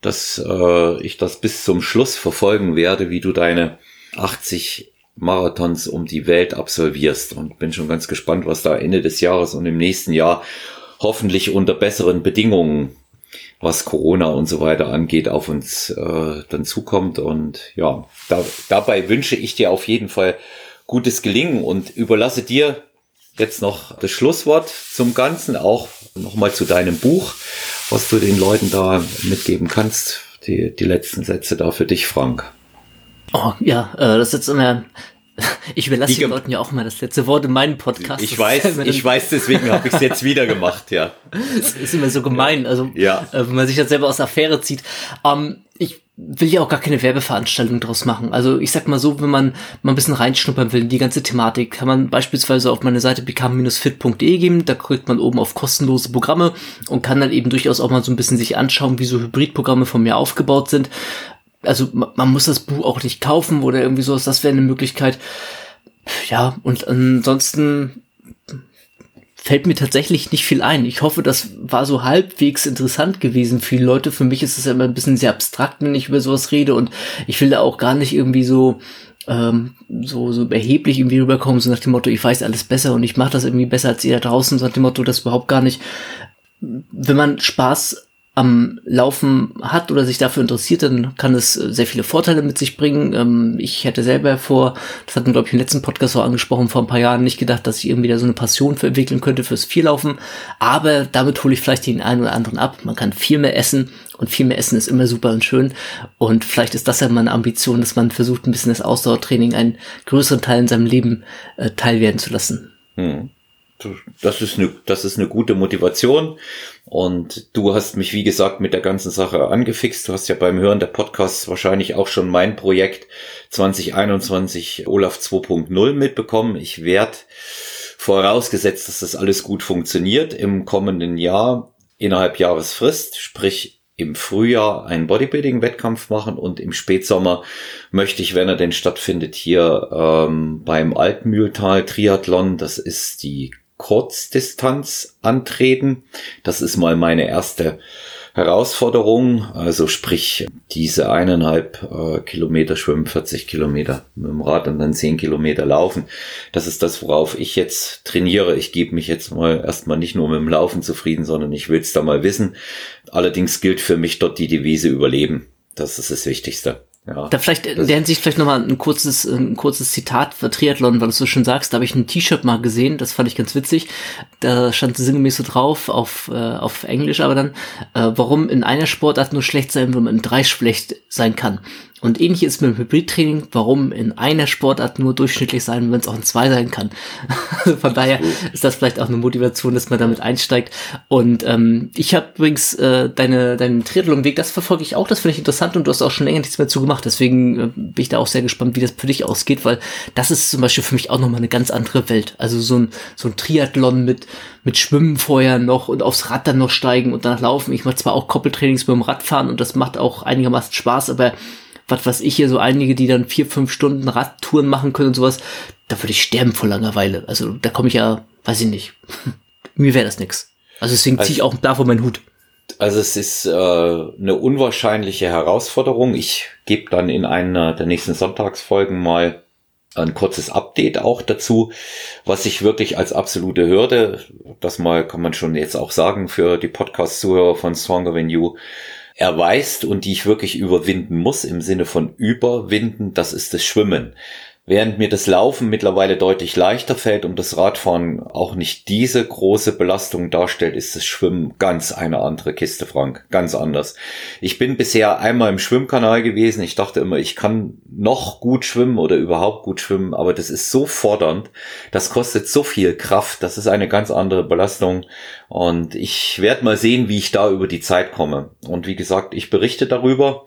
dass äh, ich das bis zum Schluss verfolgen werde, wie du deine 80 Marathons um die Welt absolvierst und bin schon ganz gespannt, was da Ende des Jahres und im nächsten Jahr hoffentlich unter besseren Bedingungen, was Corona und so weiter angeht, auf uns äh, dann zukommt. Und ja, da, dabei wünsche ich dir auf jeden Fall gutes Gelingen und überlasse dir jetzt noch das Schlusswort zum Ganzen, auch nochmal zu deinem Buch, was du den Leuten da mitgeben kannst. Die, die letzten Sätze da für dich, Frank. Oh, ja, äh, das ist jetzt immer ich überlasse den Leuten ja auch mal das letzte Wort in meinem Podcast. Ich weiß, ich weiß, deswegen habe ich es jetzt wieder gemacht, ja. Das ist immer so gemein, also ja. äh, wenn man sich das selber aus der Affäre zieht. Ähm, will ja auch gar keine Werbeveranstaltung draus machen. Also ich sag mal so, wenn man mal ein bisschen reinschnuppern will in die ganze Thematik, kann man beispielsweise auf meine Seite become-fit.de gehen, da kriegt man oben auf kostenlose Programme und kann dann eben durchaus auch mal so ein bisschen sich anschauen, wie so Hybridprogramme von mir aufgebaut sind also man muss das Buch auch nicht kaufen oder irgendwie sowas, das wäre eine Möglichkeit. Ja, und ansonsten fällt mir tatsächlich nicht viel ein. Ich hoffe, das war so halbwegs interessant gewesen für die Leute. Für mich ist es ja immer ein bisschen sehr abstrakt, wenn ich über sowas rede und ich will da auch gar nicht irgendwie so ähm, so, so erheblich irgendwie rüberkommen, so nach dem Motto, ich weiß alles besser und ich mache das irgendwie besser als ihr da draußen, so nach dem Motto, das überhaupt gar nicht. Wenn man Spaß am Laufen hat oder sich dafür interessiert, dann kann es äh, sehr viele Vorteile mit sich bringen. Ähm, ich hätte selber vor, das hatten glaube ich im letzten Podcast auch angesprochen, vor ein paar Jahren nicht gedacht, dass ich irgendwie da so eine Passion für entwickeln könnte fürs Vierlaufen. Aber damit hole ich vielleicht den einen oder anderen ab. Man kann viel mehr essen und viel mehr essen ist immer super und schön. Und vielleicht ist das ja meine Ambition, dass man versucht, ein bisschen das Ausdauertraining einen größeren Teil in seinem Leben äh, teilwerden zu lassen. Hm. Das ist eine, das ist eine gute Motivation. Und du hast mich, wie gesagt, mit der ganzen Sache angefixt. Du hast ja beim Hören der Podcasts wahrscheinlich auch schon mein Projekt 2021 Olaf 2.0 mitbekommen. Ich werde vorausgesetzt, dass das alles gut funktioniert im kommenden Jahr innerhalb Jahresfrist, sprich im Frühjahr einen Bodybuilding-Wettkampf machen und im Spätsommer möchte ich, wenn er denn stattfindet, hier ähm, beim Altmühltal Triathlon, das ist die Kurzdistanz antreten. Das ist mal meine erste Herausforderung. Also sprich, diese eineinhalb äh, Kilometer schwimmen, 40 Kilometer mit dem Rad und dann 10 Kilometer laufen. Das ist das, worauf ich jetzt trainiere. Ich gebe mich jetzt mal erstmal nicht nur mit dem Laufen zufrieden, sondern ich will es da mal wissen. Allerdings gilt für mich dort die Devise Überleben. Das ist das Wichtigste. Ja, da vielleicht in der Hinsicht vielleicht nochmal ein kurzes, ein kurzes Zitat für Triathlon, weil du so schön sagst. Da habe ich ein T-Shirt mal gesehen, das fand ich ganz witzig. Da stand sinngemäß so drauf, auf, äh, auf Englisch aber dann, äh, warum in einer Sportart nur schlecht sein, wenn man in drei schlecht sein kann. Und ähnlich ist mit dem Hybridtraining, warum in einer Sportart nur durchschnittlich sein, wenn es auch in zwei sein kann. also von daher ist das vielleicht auch eine Motivation, dass man damit einsteigt. Und ähm, ich habe übrigens äh, deine, deinen Triathlon-Weg, das verfolge ich auch, das finde ich interessant und du hast auch schon länger nichts mehr zu gemacht. Deswegen äh, bin ich da auch sehr gespannt, wie das für dich ausgeht, weil das ist zum Beispiel für mich auch nochmal eine ganz andere Welt. Also so ein, so ein Triathlon mit, mit Schwimmen vorher noch und aufs Rad dann noch steigen und danach laufen. Ich mache zwar auch Koppeltrainings beim Radfahren und das macht auch einigermaßen Spaß, aber was was ich hier so einige, die dann vier, fünf Stunden Radtouren machen können und sowas, da würde ich sterben vor Langeweile. Also da komme ich ja, weiß ich nicht. Mir wäre das nix. Also deswegen ziehe ich auch davor meinen Hut. Also es ist äh, eine unwahrscheinliche Herausforderung. Ich gebe dann in einer der nächsten Sonntagsfolgen mal ein kurzes Update auch dazu, was ich wirklich als absolute Hürde, das mal kann man schon jetzt auch sagen für die Podcast-Zuhörer von Stronger Than You, erweist und die ich wirklich überwinden muss im Sinne von überwinden, das ist das Schwimmen. Während mir das Laufen mittlerweile deutlich leichter fällt und das Radfahren auch nicht diese große Belastung darstellt, ist das Schwimmen ganz eine andere Kiste, Frank. Ganz anders. Ich bin bisher einmal im Schwimmkanal gewesen. Ich dachte immer, ich kann noch gut schwimmen oder überhaupt gut schwimmen, aber das ist so fordernd. Das kostet so viel Kraft. Das ist eine ganz andere Belastung. Und ich werde mal sehen, wie ich da über die Zeit komme. Und wie gesagt, ich berichte darüber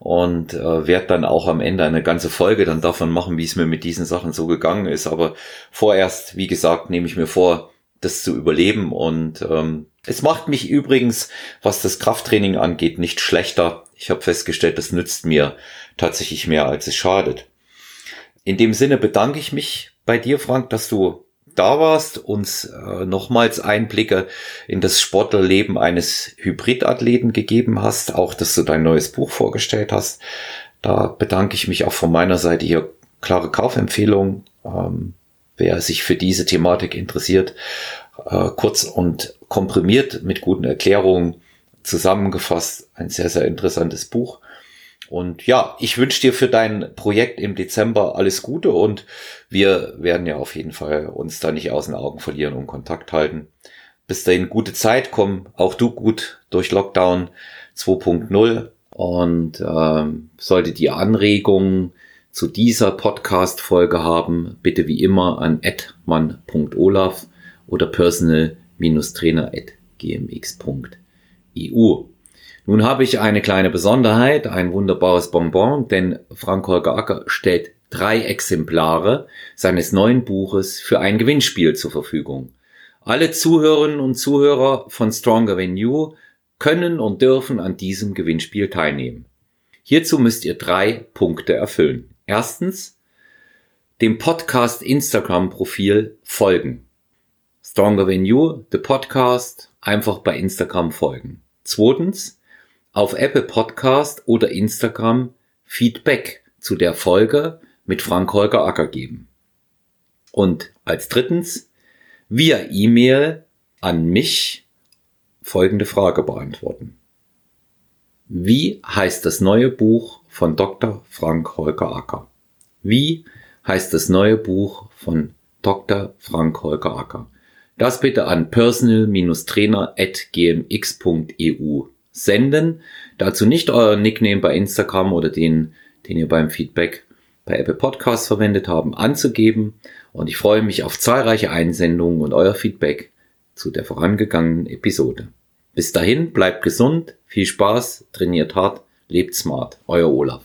und äh, werde dann auch am Ende eine ganze Folge dann davon machen, wie es mir mit diesen Sachen so gegangen ist. Aber vorerst, wie gesagt, nehme ich mir vor, das zu überleben und ähm, es macht mich übrigens, was das Krafttraining angeht, nicht schlechter. Ich habe festgestellt, das nützt mir tatsächlich mehr, als es schadet. In dem Sinne bedanke ich mich bei dir, Frank, dass du da warst, uns äh, nochmals Einblicke in das Sportlerleben eines Hybridathleten gegeben hast, auch dass du dein neues Buch vorgestellt hast. Da bedanke ich mich auch von meiner Seite hier klare Kaufempfehlung, ähm, wer sich für diese Thematik interessiert, äh, kurz und komprimiert mit guten Erklärungen zusammengefasst. Ein sehr, sehr interessantes Buch. Und ja, ich wünsche dir für dein Projekt im Dezember alles Gute und wir werden ja auf jeden Fall uns da nicht aus den Augen verlieren und Kontakt halten. Bis dahin gute Zeit, komm auch du gut durch Lockdown 2.0 und ähm, sollte die Anregungen zu dieser Podcast-Folge haben, bitte wie immer an atman.olaf oder personal-trainer.gmx.eu. Nun habe ich eine kleine Besonderheit, ein wunderbares Bonbon, denn Frank Holger Acker stellt drei Exemplare seines neuen Buches für ein Gewinnspiel zur Verfügung. Alle Zuhörerinnen und Zuhörer von Stronger Than You können und dürfen an diesem Gewinnspiel teilnehmen. Hierzu müsst ihr drei Punkte erfüllen. Erstens, dem Podcast Instagram Profil folgen. Stronger Than You, the Podcast, einfach bei Instagram folgen. Zweitens, auf Apple Podcast oder Instagram Feedback zu der Folge mit Frank Holger Acker geben. Und als drittens via E-Mail an mich folgende Frage beantworten. Wie heißt das neue Buch von Dr. Frank Holger Acker? Wie heißt das neue Buch von Dr. Frank Holger Acker? Das bitte an personal-trainer.gmx.eu senden. Dazu nicht euer Nickname bei Instagram oder den, den ihr beim Feedback bei Apple Podcasts verwendet haben, anzugeben. Und ich freue mich auf zahlreiche Einsendungen und euer Feedback zu der vorangegangenen Episode. Bis dahin, bleibt gesund, viel Spaß, trainiert hart, lebt smart. Euer Olaf.